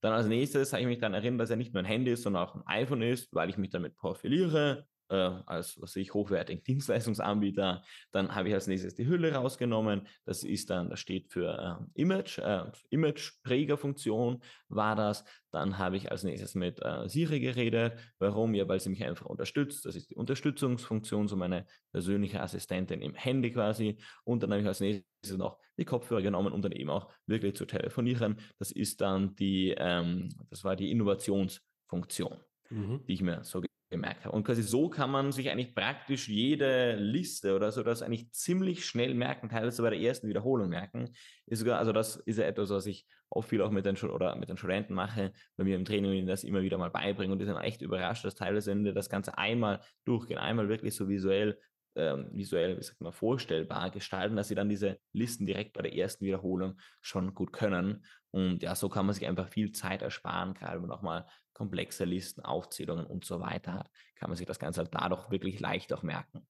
Dann als nächstes habe ich mich dann erinnert, dass er nicht nur ein Handy ist, sondern auch ein iPhone ist, weil ich mich damit profiliere äh, als was ich hochwertigen Dienstleistungsanbieter. Dann habe ich als nächstes die Hülle rausgenommen. Das ist dann, das steht für äh, Image, äh, Image-Prägerfunktion war das. Dann habe ich als nächstes mit äh, Siri geredet. Warum? Ja, weil sie mich einfach unterstützt. Das ist die Unterstützungsfunktion, so meine persönliche Assistentin im Handy quasi. Und dann habe ich als nächstes noch die Kopfhörer genommen, um dann eben auch wirklich zu telefonieren. Das ist dann die, ähm, das war die Innovationsfunktion, mhm. die ich mir so gemerkt habe. Und quasi so kann man sich eigentlich praktisch jede Liste oder so das eigentlich ziemlich schnell merken, teilweise bei der ersten Wiederholung merken. Ist sogar, also das ist ja etwas, was ich oft viel auch mit den, oder mit den Studenten mache, bei mir im Training ihnen das immer wieder mal beibringen und die sind echt überrascht, dass teilweise, wenn wir das Ganze einmal durchgehen, einmal wirklich so visuell ähm, visuell, wie sagt man, vorstellbar gestalten, dass sie dann diese Listen direkt bei der ersten Wiederholung schon gut können. Und ja, so kann man sich einfach viel Zeit ersparen, gerade wenn man auch mal komplexe Listen, Aufzählungen und so weiter hat, kann man sich das Ganze halt dadurch wirklich leicht auch merken.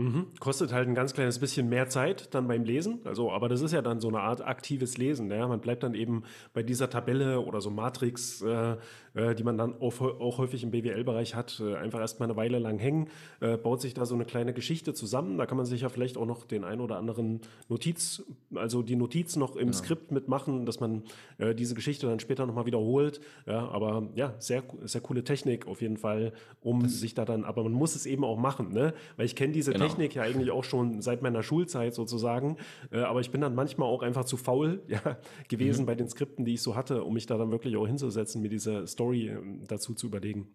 Mhm. Kostet halt ein ganz kleines bisschen mehr Zeit dann beim Lesen. Also, aber das ist ja dann so eine Art aktives Lesen. Ja? Man bleibt dann eben bei dieser Tabelle oder so Matrix, äh, äh, die man dann auch, auch häufig im BWL-Bereich hat, äh, einfach erstmal eine Weile lang hängen, äh, baut sich da so eine kleine Geschichte zusammen. Da kann man sich ja vielleicht auch noch den ein oder anderen Notiz, also die Notiz noch im genau. Skript mitmachen, dass man äh, diese Geschichte dann später nochmal wiederholt. Ja, aber ja, sehr, sehr coole Technik auf jeden Fall, um das sich da dann, aber man muss es eben auch machen, ne? Weil ich kenne diese genau. Technik ja eigentlich auch schon seit meiner Schulzeit sozusagen. Äh, aber ich bin dann manchmal auch einfach zu faul ja, gewesen mhm. bei den Skripten, die ich so hatte, um mich da dann wirklich auch hinzusetzen, mir diese Story ähm, dazu zu überlegen.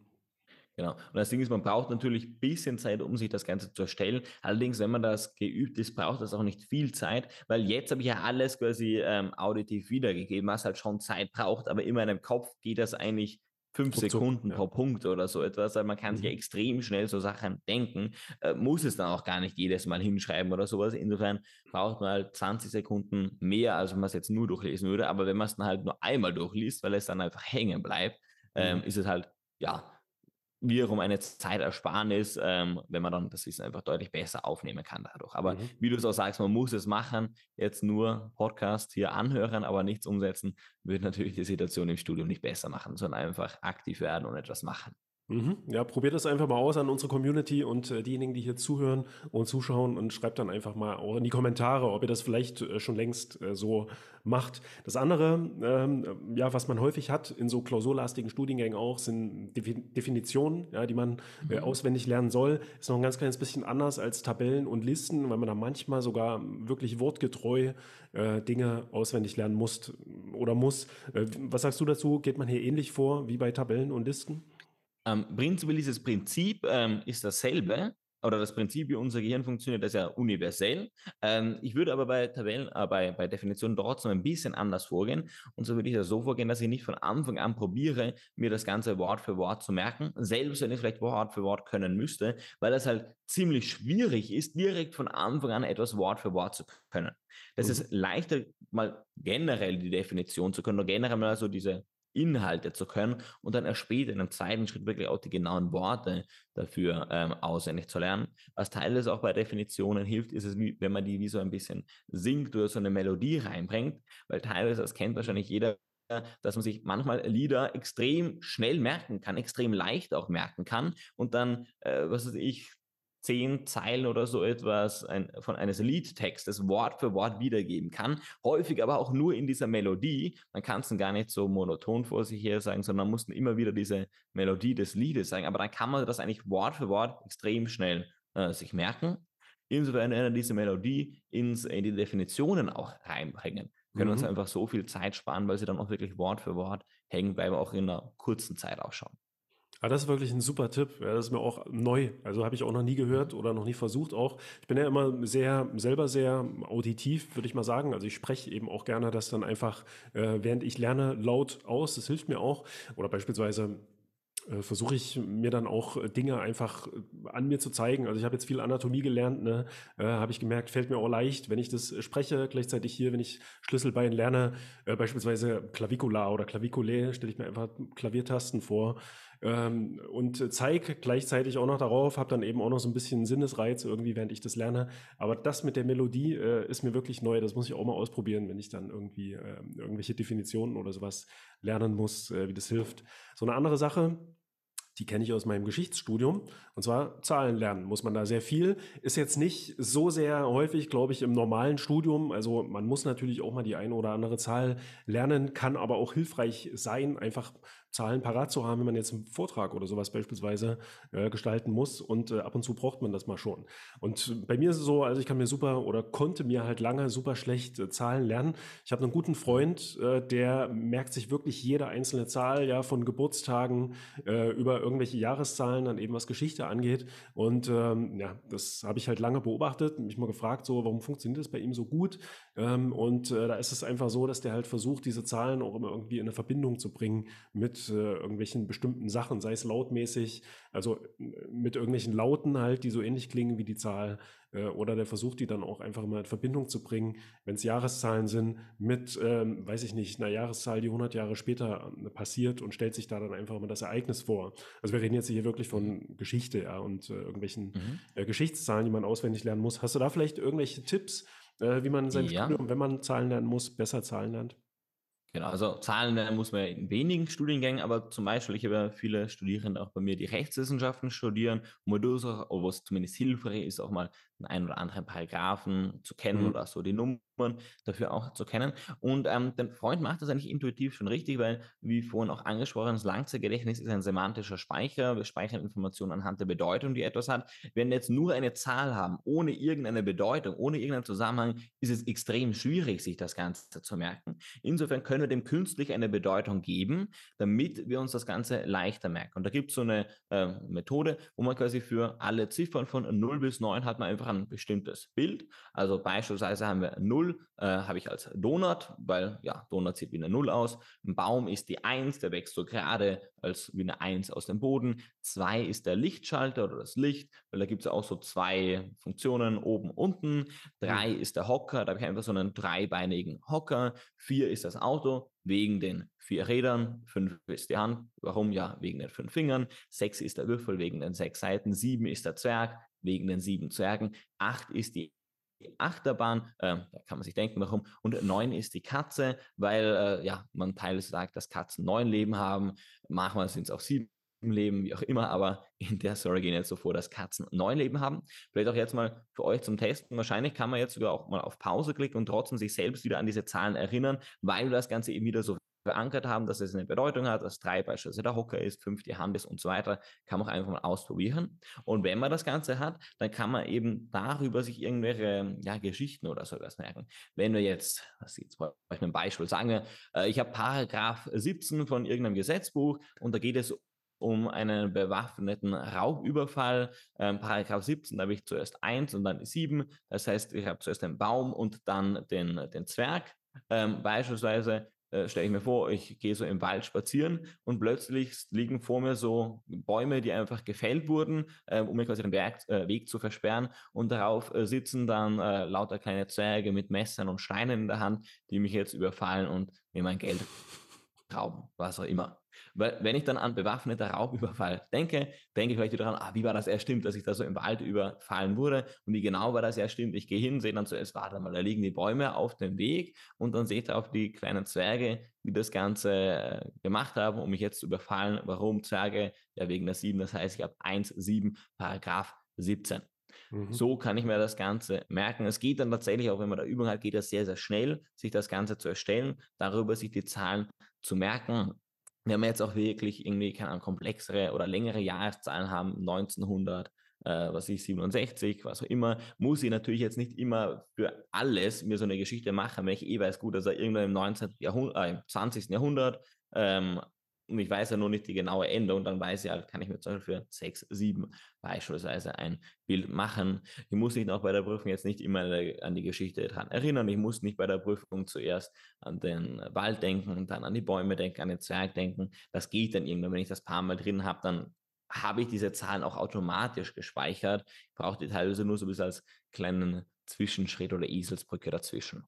Genau. Und das Ding ist, man braucht natürlich ein bisschen Zeit, um sich das Ganze zu erstellen. Allerdings, wenn man das geübt ist, braucht das auch nicht viel Zeit, weil jetzt habe ich ja alles quasi ähm, auditiv wiedergegeben, was halt schon Zeit braucht, aber in meinem Kopf geht das eigentlich fünf Ruckzuck, Sekunden ja. pro Punkt oder so etwas. Also man kann mhm. sich ja extrem schnell so Sachen denken, äh, muss es dann auch gar nicht jedes Mal hinschreiben oder sowas. Insofern braucht man halt 20 Sekunden mehr, als wenn man es jetzt nur durchlesen würde. Aber wenn man es dann halt nur einmal durchliest, weil es dann einfach hängen bleibt, ähm, mhm. ist es halt, ja, wiederum eine Zeitersparnis, ähm, wenn man dann das Wissen einfach deutlich besser aufnehmen kann dadurch. Aber mhm. wie du es auch sagst, man muss es machen, jetzt nur Podcast hier anhören, aber nichts umsetzen, wird natürlich die Situation im Studium nicht besser machen, sondern einfach aktiv werden und etwas machen. Mhm. Ja, probiert das einfach mal aus an unsere Community und äh, diejenigen, die hier zuhören und zuschauen und schreibt dann einfach mal auch in die Kommentare, ob ihr das vielleicht äh, schon längst äh, so macht. Das andere, ähm, ja, was man häufig hat in so klausurlastigen Studiengängen auch, sind Definitionen, ja, die man äh, mhm. auswendig lernen soll. Ist noch ein ganz kleines bisschen anders als Tabellen und Listen, weil man da manchmal sogar wirklich wortgetreu äh, Dinge auswendig lernen muss oder muss. Äh, was sagst du dazu? Geht man hier ähnlich vor wie bei Tabellen und Listen? Ähm, prinzipiell dieses Prinzip ähm, ist dasselbe, oder das Prinzip, wie unser Gehirn funktioniert, das ist ja universell. Ähm, ich würde aber bei Tabellen, äh, bei, bei Definitionen trotzdem ein bisschen anders vorgehen. Und so würde ich ja so vorgehen, dass ich nicht von Anfang an probiere, mir das Ganze Wort für Wort zu merken, selbst wenn ich vielleicht Wort für Wort können müsste, weil es halt ziemlich schwierig ist, direkt von Anfang an etwas Wort für Wort zu können. Das mhm. ist leichter, mal generell die Definition zu können oder generell mal so diese Inhalte zu können und dann erst später in einem zweiten Schritt wirklich auch die genauen Worte dafür ähm, auswendig zu lernen. Was teilweise auch bei Definitionen hilft, ist es, wenn man die wie so ein bisschen singt oder so eine Melodie reinbringt, weil teilweise, das kennt wahrscheinlich jeder, dass man sich manchmal Lieder extrem schnell merken kann, extrem leicht auch merken kann und dann, äh, was weiß ich, zehn Zeilen oder so etwas ein, von eines Liedtextes Wort für Wort wiedergeben kann. Häufig aber auch nur in dieser Melodie. Man kann es dann gar nicht so monoton vor sich her sagen, sondern man muss immer wieder diese Melodie des Liedes sagen. Aber dann kann man das eigentlich Wort für Wort extrem schnell äh, sich merken. Insofern wenn wir diese Melodie ins, in die Definitionen auch reinbringen. Können mhm. uns einfach so viel Zeit sparen, weil sie dann auch wirklich Wort für Wort hängen bleiben, auch in einer kurzen Zeit ausschauen. Ah, das ist wirklich ein super Tipp. Ja, das ist mir auch neu. Also habe ich auch noch nie gehört oder noch nie versucht auch. Ich bin ja immer sehr, selber sehr auditiv, würde ich mal sagen. Also ich spreche eben auch gerne das dann einfach, äh, während ich lerne, laut aus. Das hilft mir auch. Oder beispielsweise äh, versuche ich mir dann auch Dinge einfach äh, an mir zu zeigen. Also ich habe jetzt viel Anatomie gelernt, ne? äh, habe ich gemerkt, fällt mir auch leicht, wenn ich das spreche, gleichzeitig hier, wenn ich Schlüsselbein lerne, äh, beispielsweise Clavicula oder Claviculae, stelle ich mir einfach Klaviertasten vor ähm, und zeige gleichzeitig auch noch darauf, habe dann eben auch noch so ein bisschen Sinnesreiz irgendwie, während ich das lerne. Aber das mit der Melodie äh, ist mir wirklich neu, das muss ich auch mal ausprobieren, wenn ich dann irgendwie äh, irgendwelche Definitionen oder sowas lernen muss, wie das hilft. So eine andere Sache, die kenne ich aus meinem Geschichtsstudium. Und zwar Zahlen lernen muss man da sehr viel. Ist jetzt nicht so sehr häufig, glaube ich, im normalen Studium. Also man muss natürlich auch mal die eine oder andere Zahl lernen, kann aber auch hilfreich sein, einfach Zahlen parat zu haben, wenn man jetzt einen Vortrag oder sowas beispielsweise äh, gestalten muss. Und äh, ab und zu braucht man das mal schon. Und bei mir ist es so, also ich kann mir super oder konnte mir halt lange super schlecht äh, Zahlen lernen. Ich habe einen guten Freund, äh, der merkt sich wirklich jede einzelne Zahl, ja, von Geburtstagen äh, über irgendwelche Jahreszahlen, dann eben was Geschichte angeht. Und ähm, ja, das habe ich halt lange beobachtet, mich mal gefragt, so, warum funktioniert das bei ihm so gut? Ähm, und äh, da ist es einfach so, dass der halt versucht, diese Zahlen auch immer irgendwie in eine Verbindung zu bringen mit äh, irgendwelchen bestimmten Sachen, sei es lautmäßig, also mit irgendwelchen Lauten halt, die so ähnlich klingen wie die Zahl, äh, oder der versucht die dann auch einfach mal in Verbindung zu bringen, wenn es Jahreszahlen sind, mit, ähm, weiß ich nicht, einer Jahreszahl, die 100 Jahre später äh, passiert und stellt sich da dann einfach mal das Ereignis vor. Also wir reden jetzt hier wirklich von Geschichte ja, und äh, irgendwelchen mhm. äh, Geschichtszahlen, die man auswendig lernen muss. Hast du da vielleicht irgendwelche Tipps, äh, wie man sein ja. Studium, wenn man Zahlen lernen muss, besser Zahlen lernt? Genau, also Zahlen lernen muss man in wenigen Studiengängen, aber zum Beispiel, ich habe ja viele Studierende auch bei mir, die Rechtswissenschaften studieren, wo es zumindest hilfreich ist, auch mal den einen oder anderen Paragraphen zu kennen mhm. oder so die Nummern dafür auch zu kennen. Und ähm, der Freund macht das eigentlich intuitiv schon richtig, weil, wie vorhin auch angesprochen, das Langzeitgedächtnis ist ein semantischer Speicher. Wir speichern Informationen anhand der Bedeutung, die etwas hat. Wenn wir jetzt nur eine Zahl haben, ohne irgendeine Bedeutung, ohne irgendeinen Zusammenhang, ist es extrem schwierig, sich das Ganze zu merken. Insofern können wir dem künstlich eine Bedeutung geben, damit wir uns das Ganze leichter merken. Und da gibt es so eine äh, Methode, wo man quasi für alle Ziffern von 0 bis 9 hat man einfach ein bestimmtes Bild. Also beispielsweise haben wir 0 0 äh, habe ich als Donut, weil ja, Donut sieht wie eine 0 aus. Ein Baum ist die 1, der wächst so gerade als wie eine Eins aus dem Boden. Zwei ist der Lichtschalter oder das Licht, weil da gibt es auch so zwei Funktionen, oben, unten. Drei mhm. ist der Hocker, da habe ich einfach so einen dreibeinigen Hocker. Vier ist das Auto, wegen den vier Rädern. Fünf ist die Hand, warum? Ja, wegen den fünf Fingern. Sechs ist der Würfel, wegen den sechs Seiten. Sieben ist der Zwerg, wegen den sieben Zwergen. Acht ist die Achterbahn, äh, da kann man sich denken, warum. Und neun ist die Katze, weil äh, ja, man teilweise sagt, dass Katzen neun Leben haben. Manchmal sind es auch sieben Leben, wie auch immer, aber in der Story gehen jetzt so vor, dass Katzen neun Leben haben. Vielleicht auch jetzt mal für euch zum Testen. Wahrscheinlich kann man jetzt sogar auch mal auf Pause klicken und trotzdem sich selbst wieder an diese Zahlen erinnern, weil das Ganze eben wieder so verankert haben, dass es eine Bedeutung hat, dass drei beispielsweise der Hocker ist, fünf die Hand ist und so weiter, kann man auch einfach mal ausprobieren. Und wenn man das Ganze hat, dann kann man eben darüber sich irgendwelche ja, Geschichten oder sowas merken. Wenn wir jetzt, was jetzt bei euch ein Beispiel sagen wir, äh, ich habe Paragraph 17 von irgendeinem Gesetzbuch und da geht es um einen bewaffneten Raubüberfall. Ähm, Paragraph 17, da habe ich zuerst 1 und dann 7. Das heißt, ich habe zuerst den Baum und dann den, den Zwerg. Ähm, beispielsweise äh, stelle ich mir vor, ich gehe so im Wald spazieren und plötzlich liegen vor mir so Bäume, die einfach gefällt wurden, äh, um mir quasi den Berg, äh, Weg zu versperren. Und darauf äh, sitzen dann äh, lauter kleine Zwerge mit Messern und Steinen in der Hand, die mich jetzt überfallen und mir mein Geld rauben, was auch immer. Weil wenn ich dann an bewaffneter Raubüberfall denke, denke ich vielleicht wieder daran, ah, wie war das erst stimmt, dass ich da so im Wald überfallen wurde und wie genau war das erst stimmt. Ich gehe hin, sehe dann zuerst, warte mal, da liegen die Bäume auf dem Weg und dann sehe ich auch die kleinen Zwerge, die das Ganze äh, gemacht haben, um mich jetzt zu überfallen. Warum Zwerge? Ja, wegen der 7, das heißt, ich habe 1, 7, Paragraph 17. Mhm. So kann ich mir das Ganze merken. Es geht dann tatsächlich, auch wenn man da Übung hat, geht das sehr, sehr schnell, sich das Ganze zu erstellen, darüber sich die Zahlen zu merken wenn wir jetzt auch wirklich irgendwie, keine Ahnung, komplexere oder längere Jahreszahlen haben, 1900, äh, was ich, 67, was auch immer, muss ich natürlich jetzt nicht immer für alles mir so eine Geschichte machen, wenn ich eh weiß, gut, dass er irgendwann im 19. Jahrhundert, äh, im 20. Jahrhundert ähm, und ich weiß ja nur nicht die genaue Ende und dann weiß ich halt, kann ich mir zum Beispiel für 6, 7 beispielsweise ein Bild machen. Ich muss mich auch bei der Prüfung jetzt nicht immer an die Geschichte dran erinnern. Ich muss nicht bei der Prüfung zuerst an den Wald denken und dann an die Bäume denken, an den Zwerg denken. Das geht dann irgendwann. Wenn ich das paar Mal drin habe, dann habe ich diese Zahlen auch automatisch gespeichert. Ich brauche die teilweise nur so ein bisschen als kleinen Zwischenschritt oder Eselsbrücke dazwischen.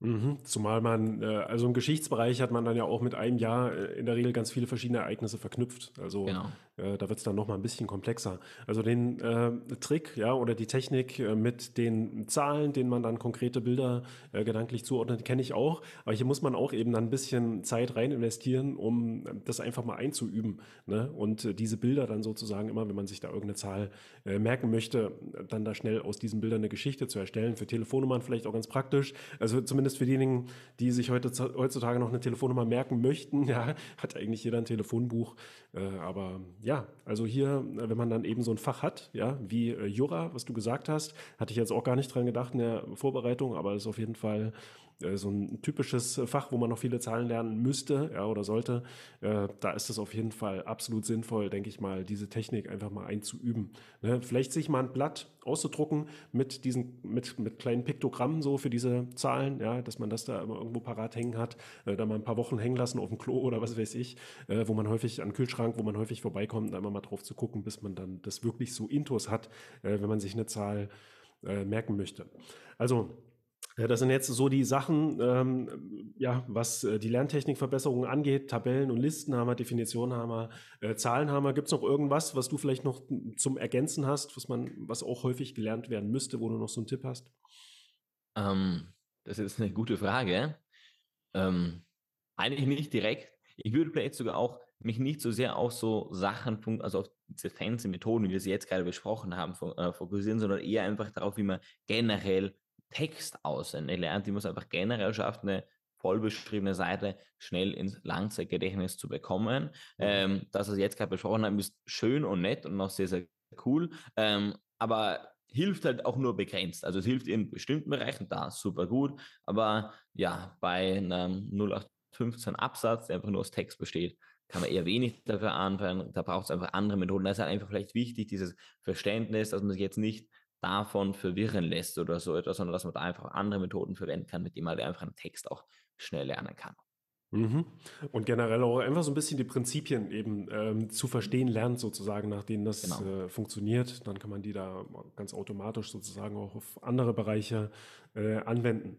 Mhm, zumal man, äh, also im Geschichtsbereich hat man dann ja auch mit einem Jahr äh, in der Regel ganz viele verschiedene Ereignisse verknüpft. Also genau. Äh, da wird es dann nochmal ein bisschen komplexer. Also den äh, Trick, ja, oder die Technik äh, mit den Zahlen, denen man dann konkrete Bilder äh, gedanklich zuordnet, kenne ich auch. Aber hier muss man auch eben dann ein bisschen Zeit rein investieren, um das einfach mal einzuüben. Ne? Und diese Bilder dann sozusagen immer, wenn man sich da irgendeine Zahl merken möchte, dann da schnell aus diesen Bildern eine Geschichte zu erstellen. Für Telefonnummern vielleicht auch ganz praktisch. Also zumindest für diejenigen, die sich heute, heutzutage noch eine Telefonnummer merken möchten, ja, hat eigentlich jeder ein Telefonbuch. Äh, aber ja, also hier, wenn man dann eben so ein Fach hat, ja, wie äh, Jura, was du gesagt hast, hatte ich jetzt auch gar nicht dran gedacht in der Vorbereitung, aber es ist auf jeden Fall so ein typisches Fach, wo man noch viele Zahlen lernen müsste ja, oder sollte. Äh, da ist es auf jeden Fall absolut sinnvoll, denke ich mal, diese Technik einfach mal einzuüben. Ne? Vielleicht sich mal ein Blatt auszudrucken mit diesen, mit, mit kleinen Piktogrammen so für diese Zahlen, ja, dass man das da immer irgendwo parat hängen hat, äh, da mal ein paar Wochen hängen lassen auf dem Klo oder was weiß ich, äh, wo man häufig an Kühlschrank, wo man häufig vorbeikommt, da immer mal drauf zu gucken, bis man dann das wirklich so intus hat, äh, wenn man sich eine Zahl äh, merken möchte. Also das sind jetzt so die Sachen, ähm, ja, was äh, die Lerntechnikverbesserungen angeht. Tabellen und Listen haben wir, Definitionen haben wir, äh, Zahlen haben wir. Gibt es noch irgendwas, was du vielleicht noch zum Ergänzen hast, was man, was auch häufig gelernt werden müsste, wo du noch so einen Tipp hast? Ähm, das ist eine gute Frage. Ähm, eigentlich nicht direkt. Ich würde vielleicht sogar auch mich nicht so sehr auf so Sachen, also auf diese fancy Methoden, wie wir sie jetzt gerade besprochen haben, äh, fokussieren, sondern eher einfach darauf, wie man generell Text auswendig lernt, die man es einfach generell schafft, eine vollbeschriebene Seite schnell ins Langzeitgedächtnis zu bekommen. Mhm. Ähm, das, was ich jetzt gerade besprochen habe, ist schön und nett und auch sehr, sehr cool. Ähm, aber hilft halt auch nur begrenzt. Also es hilft in bestimmten Bereichen, da super gut. Aber ja, bei einem 0815 Absatz, der einfach nur aus Text besteht, kann man eher wenig dafür anfangen. Da braucht es einfach andere Methoden. Da ist halt einfach vielleicht wichtig, dieses Verständnis, dass man sich jetzt nicht davon verwirren lässt oder so etwas, sondern dass man da einfach andere Methoden verwenden kann, mit denen man einfach einen Text auch schnell lernen kann. Mhm. Und generell auch einfach so ein bisschen die Prinzipien eben ähm, zu verstehen lernt, sozusagen, nach denen das Genau. äh, funktioniert. Dann kann man die da ganz automatisch sozusagen auch auf andere Bereiche äh, anwenden.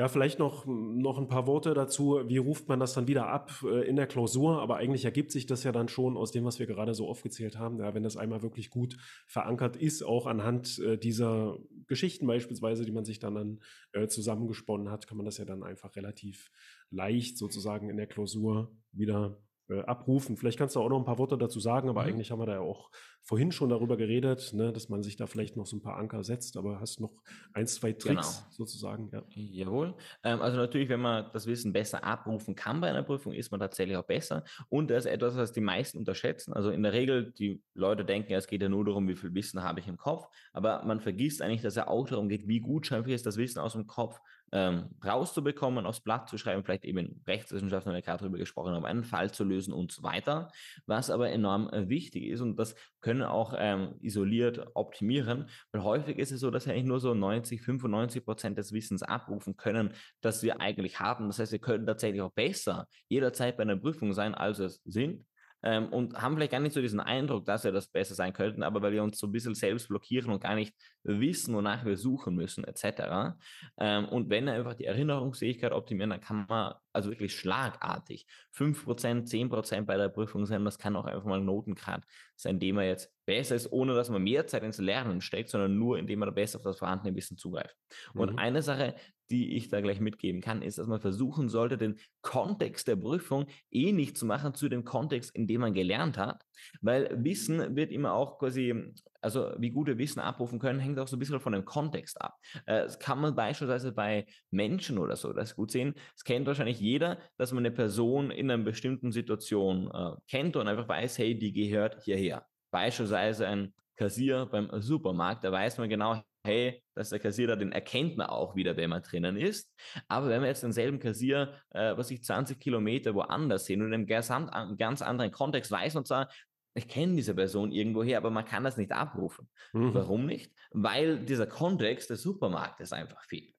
Ja, vielleicht noch, noch ein paar Worte dazu. Wie ruft man das dann wieder ab äh, in der Klausur? Aber eigentlich ergibt sich das ja dann schon aus dem, was wir gerade so aufgezählt haben. Ja, wenn das einmal wirklich gut verankert ist, auch anhand äh, dieser Geschichten beispielsweise, die man sich dann, dann äh, zusammengesponnen hat, kann man das ja dann einfach relativ leicht sozusagen in der Klausur wieder äh, abrufen. Vielleicht kannst du auch noch ein paar Worte dazu sagen, aber mhm. eigentlich haben wir da ja auch vorhin schon darüber geredet, ne, dass man sich da vielleicht noch so ein paar Anker setzt, aber hast noch ein, zwei Tricks genau. sozusagen. Ja. Jawohl. Ähm, also natürlich, wenn man das Wissen besser abrufen kann bei einer Prüfung, ist man tatsächlich auch besser. Und das ist etwas, was die meisten unterschätzen. Also in der Regel, die Leute denken, ja, es geht ja nur darum, wie viel Wissen habe ich im Kopf, aber man vergisst eigentlich, dass es auch darum geht, wie gut schaffe ich es, das Wissen aus dem Kopf ähm, rauszubekommen, aufs Blatt zu schreiben, vielleicht eben Rechtswissenschaften, haben wir gerade darüber gesprochen haben, einen Fall zu lösen und so weiter. Was aber enorm äh, wichtig ist und das können auch ähm, isoliert optimieren, weil häufig ist es so, dass wir eigentlich nur so 90, 95 Prozent des Wissens abrufen können, das wir eigentlich haben. Das heißt, wir können tatsächlich auch besser jederzeit bei einer Prüfung sein, als es sind ähm, und haben vielleicht gar nicht so diesen Eindruck, dass wir das besser sein könnten, aber weil wir uns so ein bisschen selbst blockieren und gar nicht wissen, wonach wir suchen müssen, etc. Ähm, und wenn wir einfach die Erinnerungsfähigkeit optimieren, dann kann man also wirklich schlagartig 5%, 10% bei der Prüfung sein. Das kann auch einfach mal ein Notengrad sein, dem man jetzt besser ist, ohne dass man mehr Zeit ins Lernen steckt, sondern nur indem man besser auf das vorhandene Wissen zugreift. Mhm. Und eine Sache, die ich da gleich mitgeben kann, ist, dass man versuchen sollte, den Kontext der Prüfung ähnlich zu machen zu dem Kontext, in dem man gelernt hat, weil Wissen wird immer auch quasi, also wie gut wir Wissen abrufen können, hängt auch so ein bisschen von dem Kontext ab. Äh, das kann man beispielsweise bei Menschen oder so das gut sehen. Es kennt wahrscheinlich jeder, dass man eine Person in einer bestimmten Situation äh, kennt und einfach weiß, hey, die gehört hierher. Beispielsweise ein Kassier beim Supermarkt, da weiß man genau, hey, das ist der Kassierer, den erkennt man auch wieder, wenn man drinnen ist. Aber wenn wir jetzt denselben Kassier, äh, was ich 20 Kilometer woanders sehen und in einem ganz anderen Kontext weiß und zwar, ich kenne diese Person irgendwoher, aber man kann das nicht abrufen. Mhm. Warum nicht? Weil dieser Kontext des Supermarktes einfach fehlt.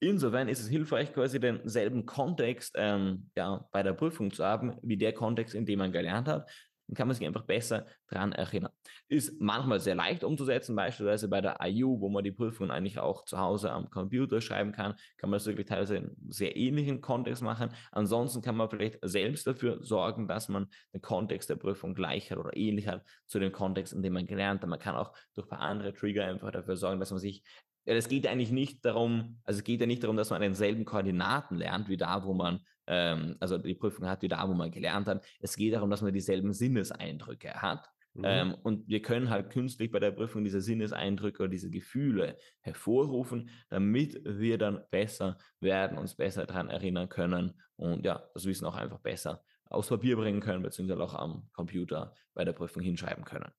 Insofern ist es hilfreich, quasi denselben Kontext ähm, ja, bei der Prüfung zu haben, wie der Kontext, in dem man gelernt hat. Dann kann man sich einfach besser daran erinnern. Ist manchmal sehr leicht umzusetzen, beispielsweise bei der IU, wo man die Prüfungen eigentlich auch zu Hause am Computer schreiben kann, kann man das wirklich teilweise in sehr ähnlichen Kontext machen. Ansonsten kann man vielleicht selbst dafür sorgen, dass man den Kontext der Prüfung gleich hat oder ähnlich hat zu dem Kontext, in dem man gelernt hat. Man kann auch durch ein paar andere Trigger einfach dafür sorgen, dass man sich ja, es geht eigentlich nicht darum, also es geht ja nicht darum, dass man an denselben Koordinaten lernt, wie da, wo man, ähm, also die Prüfung hat, wie da, wo man gelernt hat. Es geht darum, dass man dieselben Sinneseindrücke hat. Mhm. Ähm, und wir können halt künstlich bei der Prüfung diese Sinneseindrücke oder diese Gefühle hervorrufen, damit wir dann besser werden, uns besser daran erinnern können und ja, das Wissen auch einfach besser aufs Papier bringen können, beziehungsweise auch am Computer bei der Prüfung hinschreiben können.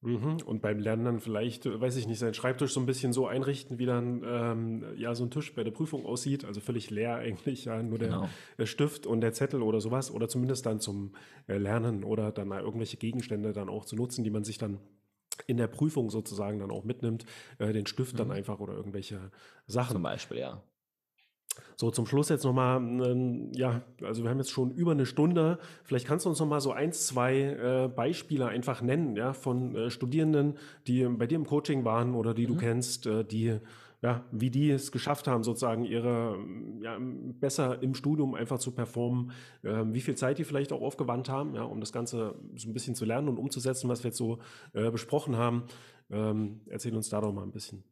Mhm. Und beim Lernen dann vielleicht, äh, weiß ich nicht, seinen Schreibtisch so ein bisschen so einrichten, wie dann ähm, ja so ein Tisch bei der Prüfung aussieht. Also völlig leer eigentlich, ja, nur der, genau. der Stift und der Zettel oder sowas. Oder zumindest dann zum äh, Lernen oder dann irgendwelche Gegenstände dann auch zu nutzen, die man sich dann in der Prüfung sozusagen dann auch mitnimmt, äh, den Stift mhm. dann einfach oder irgendwelche Sachen. Zum Beispiel, ja. So, zum Schluss jetzt nochmal, ähm, ja, also wir haben jetzt schon über eine Stunde. Vielleicht kannst du uns nochmal so ein, zwei äh, Beispiele einfach nennen, ja, von äh, Studierenden, die bei dir im Coaching waren oder die mhm. du kennst, äh, die, ja, wie die es geschafft haben, sozusagen ihre, ja, besser im Studium einfach zu performen, ähm, wie viel Zeit die vielleicht auch aufgewandt haben, ja, um das Ganze so ein bisschen zu lernen und umzusetzen, was wir jetzt so äh, besprochen haben. Ähm, erzähl uns da doch mal ein bisschen.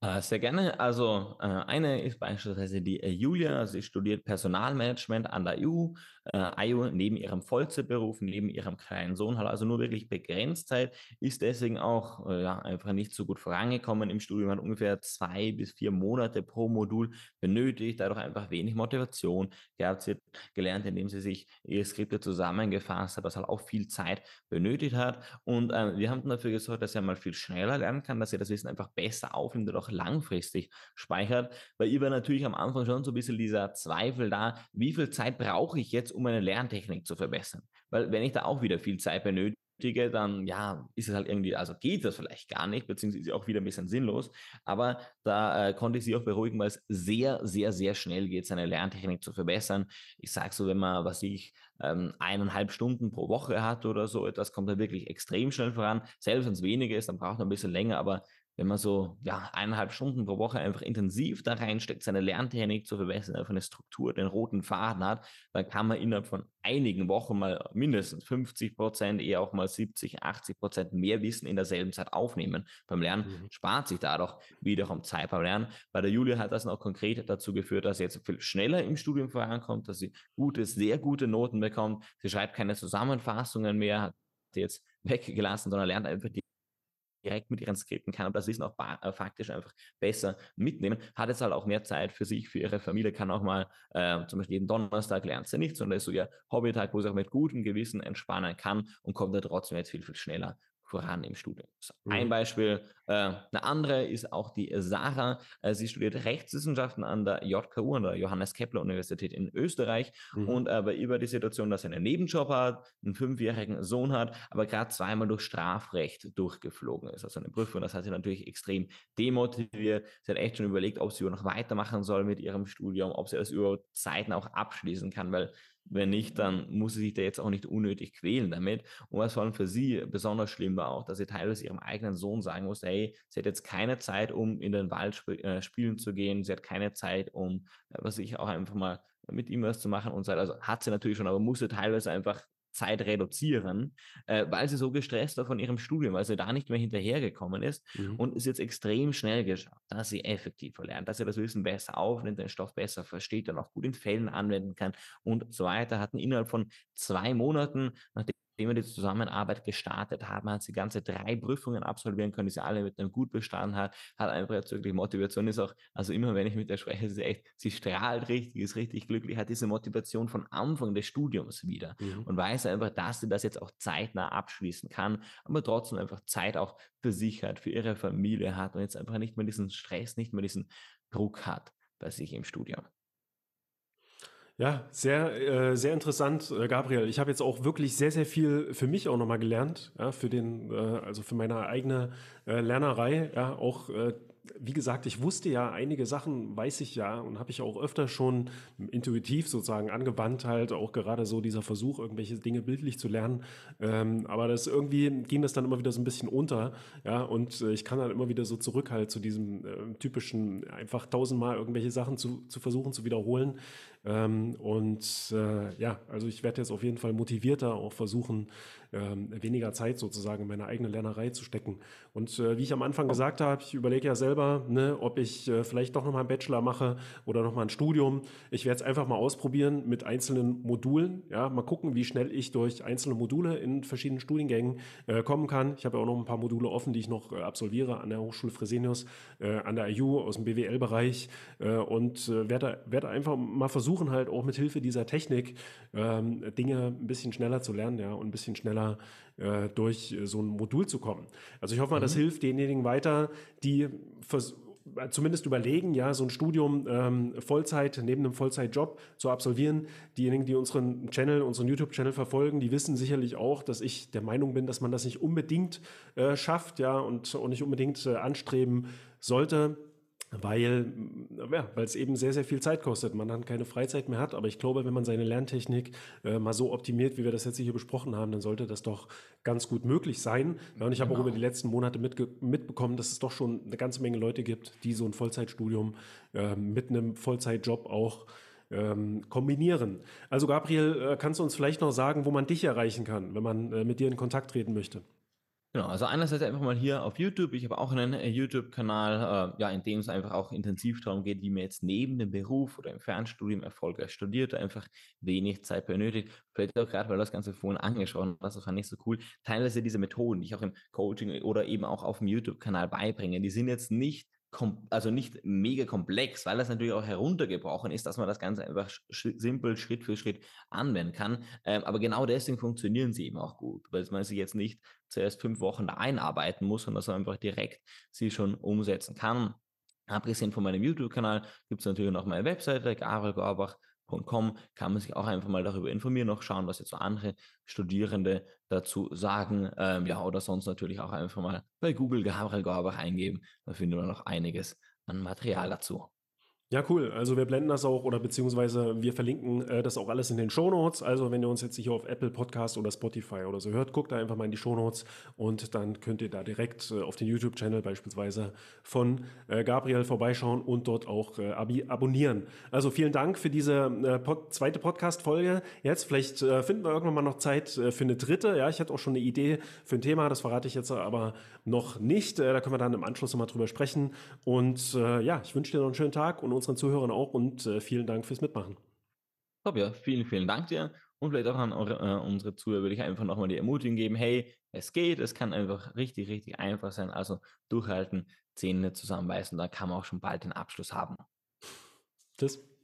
Äh, sehr gerne. Also äh, eine ist beispielsweise die äh, Julia. Sie studiert Personalmanagement an der EU, IU neben ihrem Vollzeitberuf, neben ihrem kleinen Sohn, hat also nur wirklich begrenzt Zeit, ist deswegen auch ja, einfach nicht so gut vorangekommen im Studium, hat ungefähr zwei bis vier Monate pro Modul benötigt, dadurch einfach wenig Motivation gehabt. Sie hat gelernt, indem sie sich ihre Skripte zusammengefasst hat, was halt auch viel Zeit benötigt hat. Und äh, wir haben dafür gesorgt, dass er mal viel schneller lernen kann, dass er das Wissen einfach besser aufnimmt und langfristig speichert. Bei ihr war natürlich am Anfang schon so ein bisschen dieser Zweifel da, wie viel Zeit brauche ich jetzt, um meine Lerntechnik zu verbessern? Weil wenn ich da auch wieder viel Zeit benötige, dann ja, ist es halt irgendwie, also geht das vielleicht gar nicht, beziehungsweise auch wieder ein bisschen sinnlos. Aber da äh, konnte ich sie auch beruhigen, weil es sehr, sehr, sehr schnell geht, seine Lerntechnik zu verbessern. Ich sage so, wenn man, was ich, ähm, eineinhalb Stunden pro Woche hat oder so etwas, kommt er wirklich extrem schnell voran. Selbst wenn es weniger ist, dann braucht er ein bisschen länger, aber wenn man so ja, eineinhalb Stunden pro Woche einfach intensiv da reinsteckt, seine Lerntechnik zu verbessern, einfach eine Struktur, den roten Faden hat, dann kann man innerhalb von einigen Wochen mal mindestens 50 Prozent, eher auch mal 70, 80 Prozent mehr Wissen in derselben Zeit aufnehmen. Beim Lernen mhm. spart sich dadurch wiederum Zeit beim Lernen. Bei der Julia hat das noch konkret dazu geführt, dass sie jetzt viel schneller im Studium vorankommt, dass sie gute, sehr gute Noten bekommt. Sie schreibt keine Zusammenfassungen mehr, hat sie jetzt weggelassen, sondern lernt einfach die direkt mit ihren Skripten kann und das Wissen auch äh, faktisch einfach besser mitnehmen, hat jetzt halt auch mehr Zeit für sich, für ihre Familie, kann auch mal äh, zum Beispiel jeden Donnerstag lernt sie nicht, sondern ist so ihr Hobbytag, wo sie auch mit gutem Gewissen entspannen kann und kommt da trotzdem jetzt viel, viel schneller voran im Studium. Mhm. Ein Beispiel. Äh, eine andere ist auch die Sarah. Äh, sie studiert Rechtswissenschaften an der JKU, an der Johannes Kepler Universität in Österreich. Mhm. Und äh, bei ihr die Situation, dass sie einen Nebenjob hat, einen fünfjährigen Sohn hat, aber gerade zweimal durch Strafrecht durchgeflogen ist. Also eine Prüfung, das hat sie natürlich extrem demotiviert. Sie hat echt schon überlegt, ob sie noch weitermachen soll mit ihrem Studium, ob sie das über Zeiten auch abschließen kann, weil wenn nicht, dann muss sie sich da jetzt auch nicht unnötig quälen damit. Und was vor allem für sie besonders schlimm war auch, dass sie teilweise ihrem eigenen Sohn sagen musste, hey, sie hat jetzt keine Zeit, um in den Wald sp äh, spielen zu gehen, sie hat keine Zeit, um, äh, was ich auch einfach mal mit ihm was zu machen und so weiter. Also hat sie natürlich schon, aber musste teilweise einfach Zeit reduzieren, äh, weil sie so gestresst war von ihrem Studium, weil sie da nicht mehr hinterhergekommen ist mhm. und es jetzt extrem schnell geschafft, dass sie effektiver lernt, dass sie das Wissen besser aufnimmt, den Stoff besser versteht, dann auch gut in Fällen anwenden kann und so weiter, hatten innerhalb von zwei Monaten, nachdem wir die Zusammenarbeit gestartet haben, hat sie ganze drei Prüfungen absolvieren können, die sie alle mit einem gut bestanden hat, hat einfach jetzt wirklich Motivation, ist auch, also immer wenn ich mit der spreche, sie echt, sie strahlt richtig, ist richtig glücklich, hat diese Motivation von Anfang des Studiums wieder mhm. und weiß einfach, dass sie das jetzt auch zeitnah abschließen kann, aber trotzdem einfach Zeit auch für sich hat, für ihre Familie hat und jetzt einfach nicht mehr diesen Stress, nicht mehr diesen Druck hat bei sich im Studium. Ja, sehr, äh, sehr interessant, äh, Gabriel. Ich habe jetzt auch wirklich sehr, sehr viel für mich auch nochmal gelernt, ja, für den, äh, also für meine eigene äh, Lernerei, ja, auch äh, wie gesagt, ich wusste ja einige Sachen, weiß ich ja und habe ich auch öfter schon intuitiv sozusagen angewandt, halt auch gerade so dieser Versuch, irgendwelche Dinge bildlich zu lernen. Ähm, aber das irgendwie ging das dann immer wieder so ein bisschen unter, ja, und äh, ich kann dann immer wieder so zurück halt zu diesem äh, typischen, einfach tausendmal irgendwelche Sachen zu, zu versuchen zu wiederholen. Ähm, und äh, ja, also ich werde jetzt auf jeden Fall motivierter auch versuchen, ähm, weniger Zeit sozusagen in meine eigene Lernerei zu stecken. Und äh, wie ich am Anfang gesagt habe, ich überlege ja selber, ne, ob ich äh, vielleicht doch nochmal einen Bachelor mache oder nochmal ein Studium. Ich werde es einfach mal ausprobieren mit einzelnen Modulen. Ja, mal gucken, wie schnell ich durch einzelne Module in verschiedenen Studiengängen äh, kommen kann. Ich habe ja auch noch ein paar Module offen, die ich noch äh, absolviere an der Hochschule Fresenius, äh, an der IU aus dem BWL-Bereich äh, und werde, werde einfach mal versuchen, halt auch mit Hilfe dieser Technik ähm, Dinge ein bisschen schneller zu lernen, ja, und ein bisschen schneller schneller äh, durch so ein Modul zu kommen. Also ich hoffe mal, mhm. das hilft denjenigen weiter, die zumindest überlegen, ja, so ein Studium ähm, Vollzeit neben einem Vollzeitjob zu absolvieren. Diejenigen, die unseren Channel, unseren YouTube-Channel verfolgen, die wissen sicherlich auch, dass ich der Meinung bin, dass man das nicht unbedingt äh, schafft, ja, und, und nicht unbedingt äh, anstreben sollte weil ja, weil es eben sehr, sehr viel Zeit kostet. Man dann keine Freizeit mehr hat. Aber ich glaube, wenn man seine Lerntechnik äh, mal so optimiert, wie wir das jetzt hier besprochen haben, dann sollte das doch ganz gut möglich sein. Ja, und ich habe genau. auch über die letzten Monate mitbekommen, dass es doch schon eine ganze Menge Leute gibt, die so ein Vollzeitstudium äh, mit einem Vollzeitjob auch ähm, kombinieren. Also Gabriel, äh, kannst du uns vielleicht noch sagen, wo man dich erreichen kann, wenn man äh, mit dir in Kontakt treten möchte? Genau, also einerseits einfach mal hier auf YouTube. Ich habe auch einen äh, YouTube-Kanal, äh, ja, in dem es einfach auch intensiv darum geht, wie man jetzt neben dem Beruf oder im Fernstudium erfolgreich studiert, einfach wenig Zeit benötigt. Vielleicht auch gerade, weil das Ganze vorhin angesprochen hast, das fand ich so cool. Teilweise diese Methoden, die ich auch im Coaching oder eben auch auf dem YouTube-Kanal beibringe, die sind jetzt nicht also nicht mega komplex, weil das natürlich auch heruntergebrochen ist, dass man das Ganze einfach sch simpel Schritt für Schritt anwenden kann. Ähm, aber genau deswegen funktionieren sie eben auch gut, weil man sich jetzt nicht zuerst fünf Wochen da einarbeiten muss, sondern dass man einfach direkt sie schon umsetzen kann. Abgesehen von meinem YouTube-Kanal gibt es natürlich noch meine Webseite, gabrielgorbach.com kann man sich auch einfach mal darüber informieren, noch schauen, was jetzt so andere Studierende dazu sagen. Ähm, ja, oder sonst natürlich auch einfach mal bei Google Gabriel Gorbach eingeben. Da findet man noch einiges an Material dazu. Ja, cool. Also wir blenden das auch oder beziehungsweise wir verlinken äh, das auch alles in den Shownotes. Also wenn ihr uns jetzt hier auf Apple Podcast oder Spotify oder so hört, guckt da einfach mal in die Shownotes und dann könnt ihr da direkt äh, auf den YouTube-Channel beispielsweise von äh, Gabriel vorbeischauen und dort auch äh, abonnieren. Also vielen Dank für diese äh, pod zweite Podcast-Folge. Jetzt vielleicht äh, finden wir irgendwann mal noch Zeit für eine dritte. Ja, ich hatte auch schon eine Idee für ein Thema, das verrate ich jetzt aber noch nicht. da können wir dann im Anschluss nochmal drüber sprechen. Und ja, ich wünsche dir noch einen schönen Tag und unseren Zuhörern auch und äh, vielen Dank fürs Mitmachen. Top, ja, vielen, vielen Dank dir. Und vielleicht auch an eure, äh, unsere Zuhörer würde ich einfach nochmal die Ermutigung geben, hey, es geht, es kann einfach richtig, richtig einfach sein. Also durchhalten, Zähne zusammenbeißen, da kann man auch schon bald den Abschluss haben. Tschüss.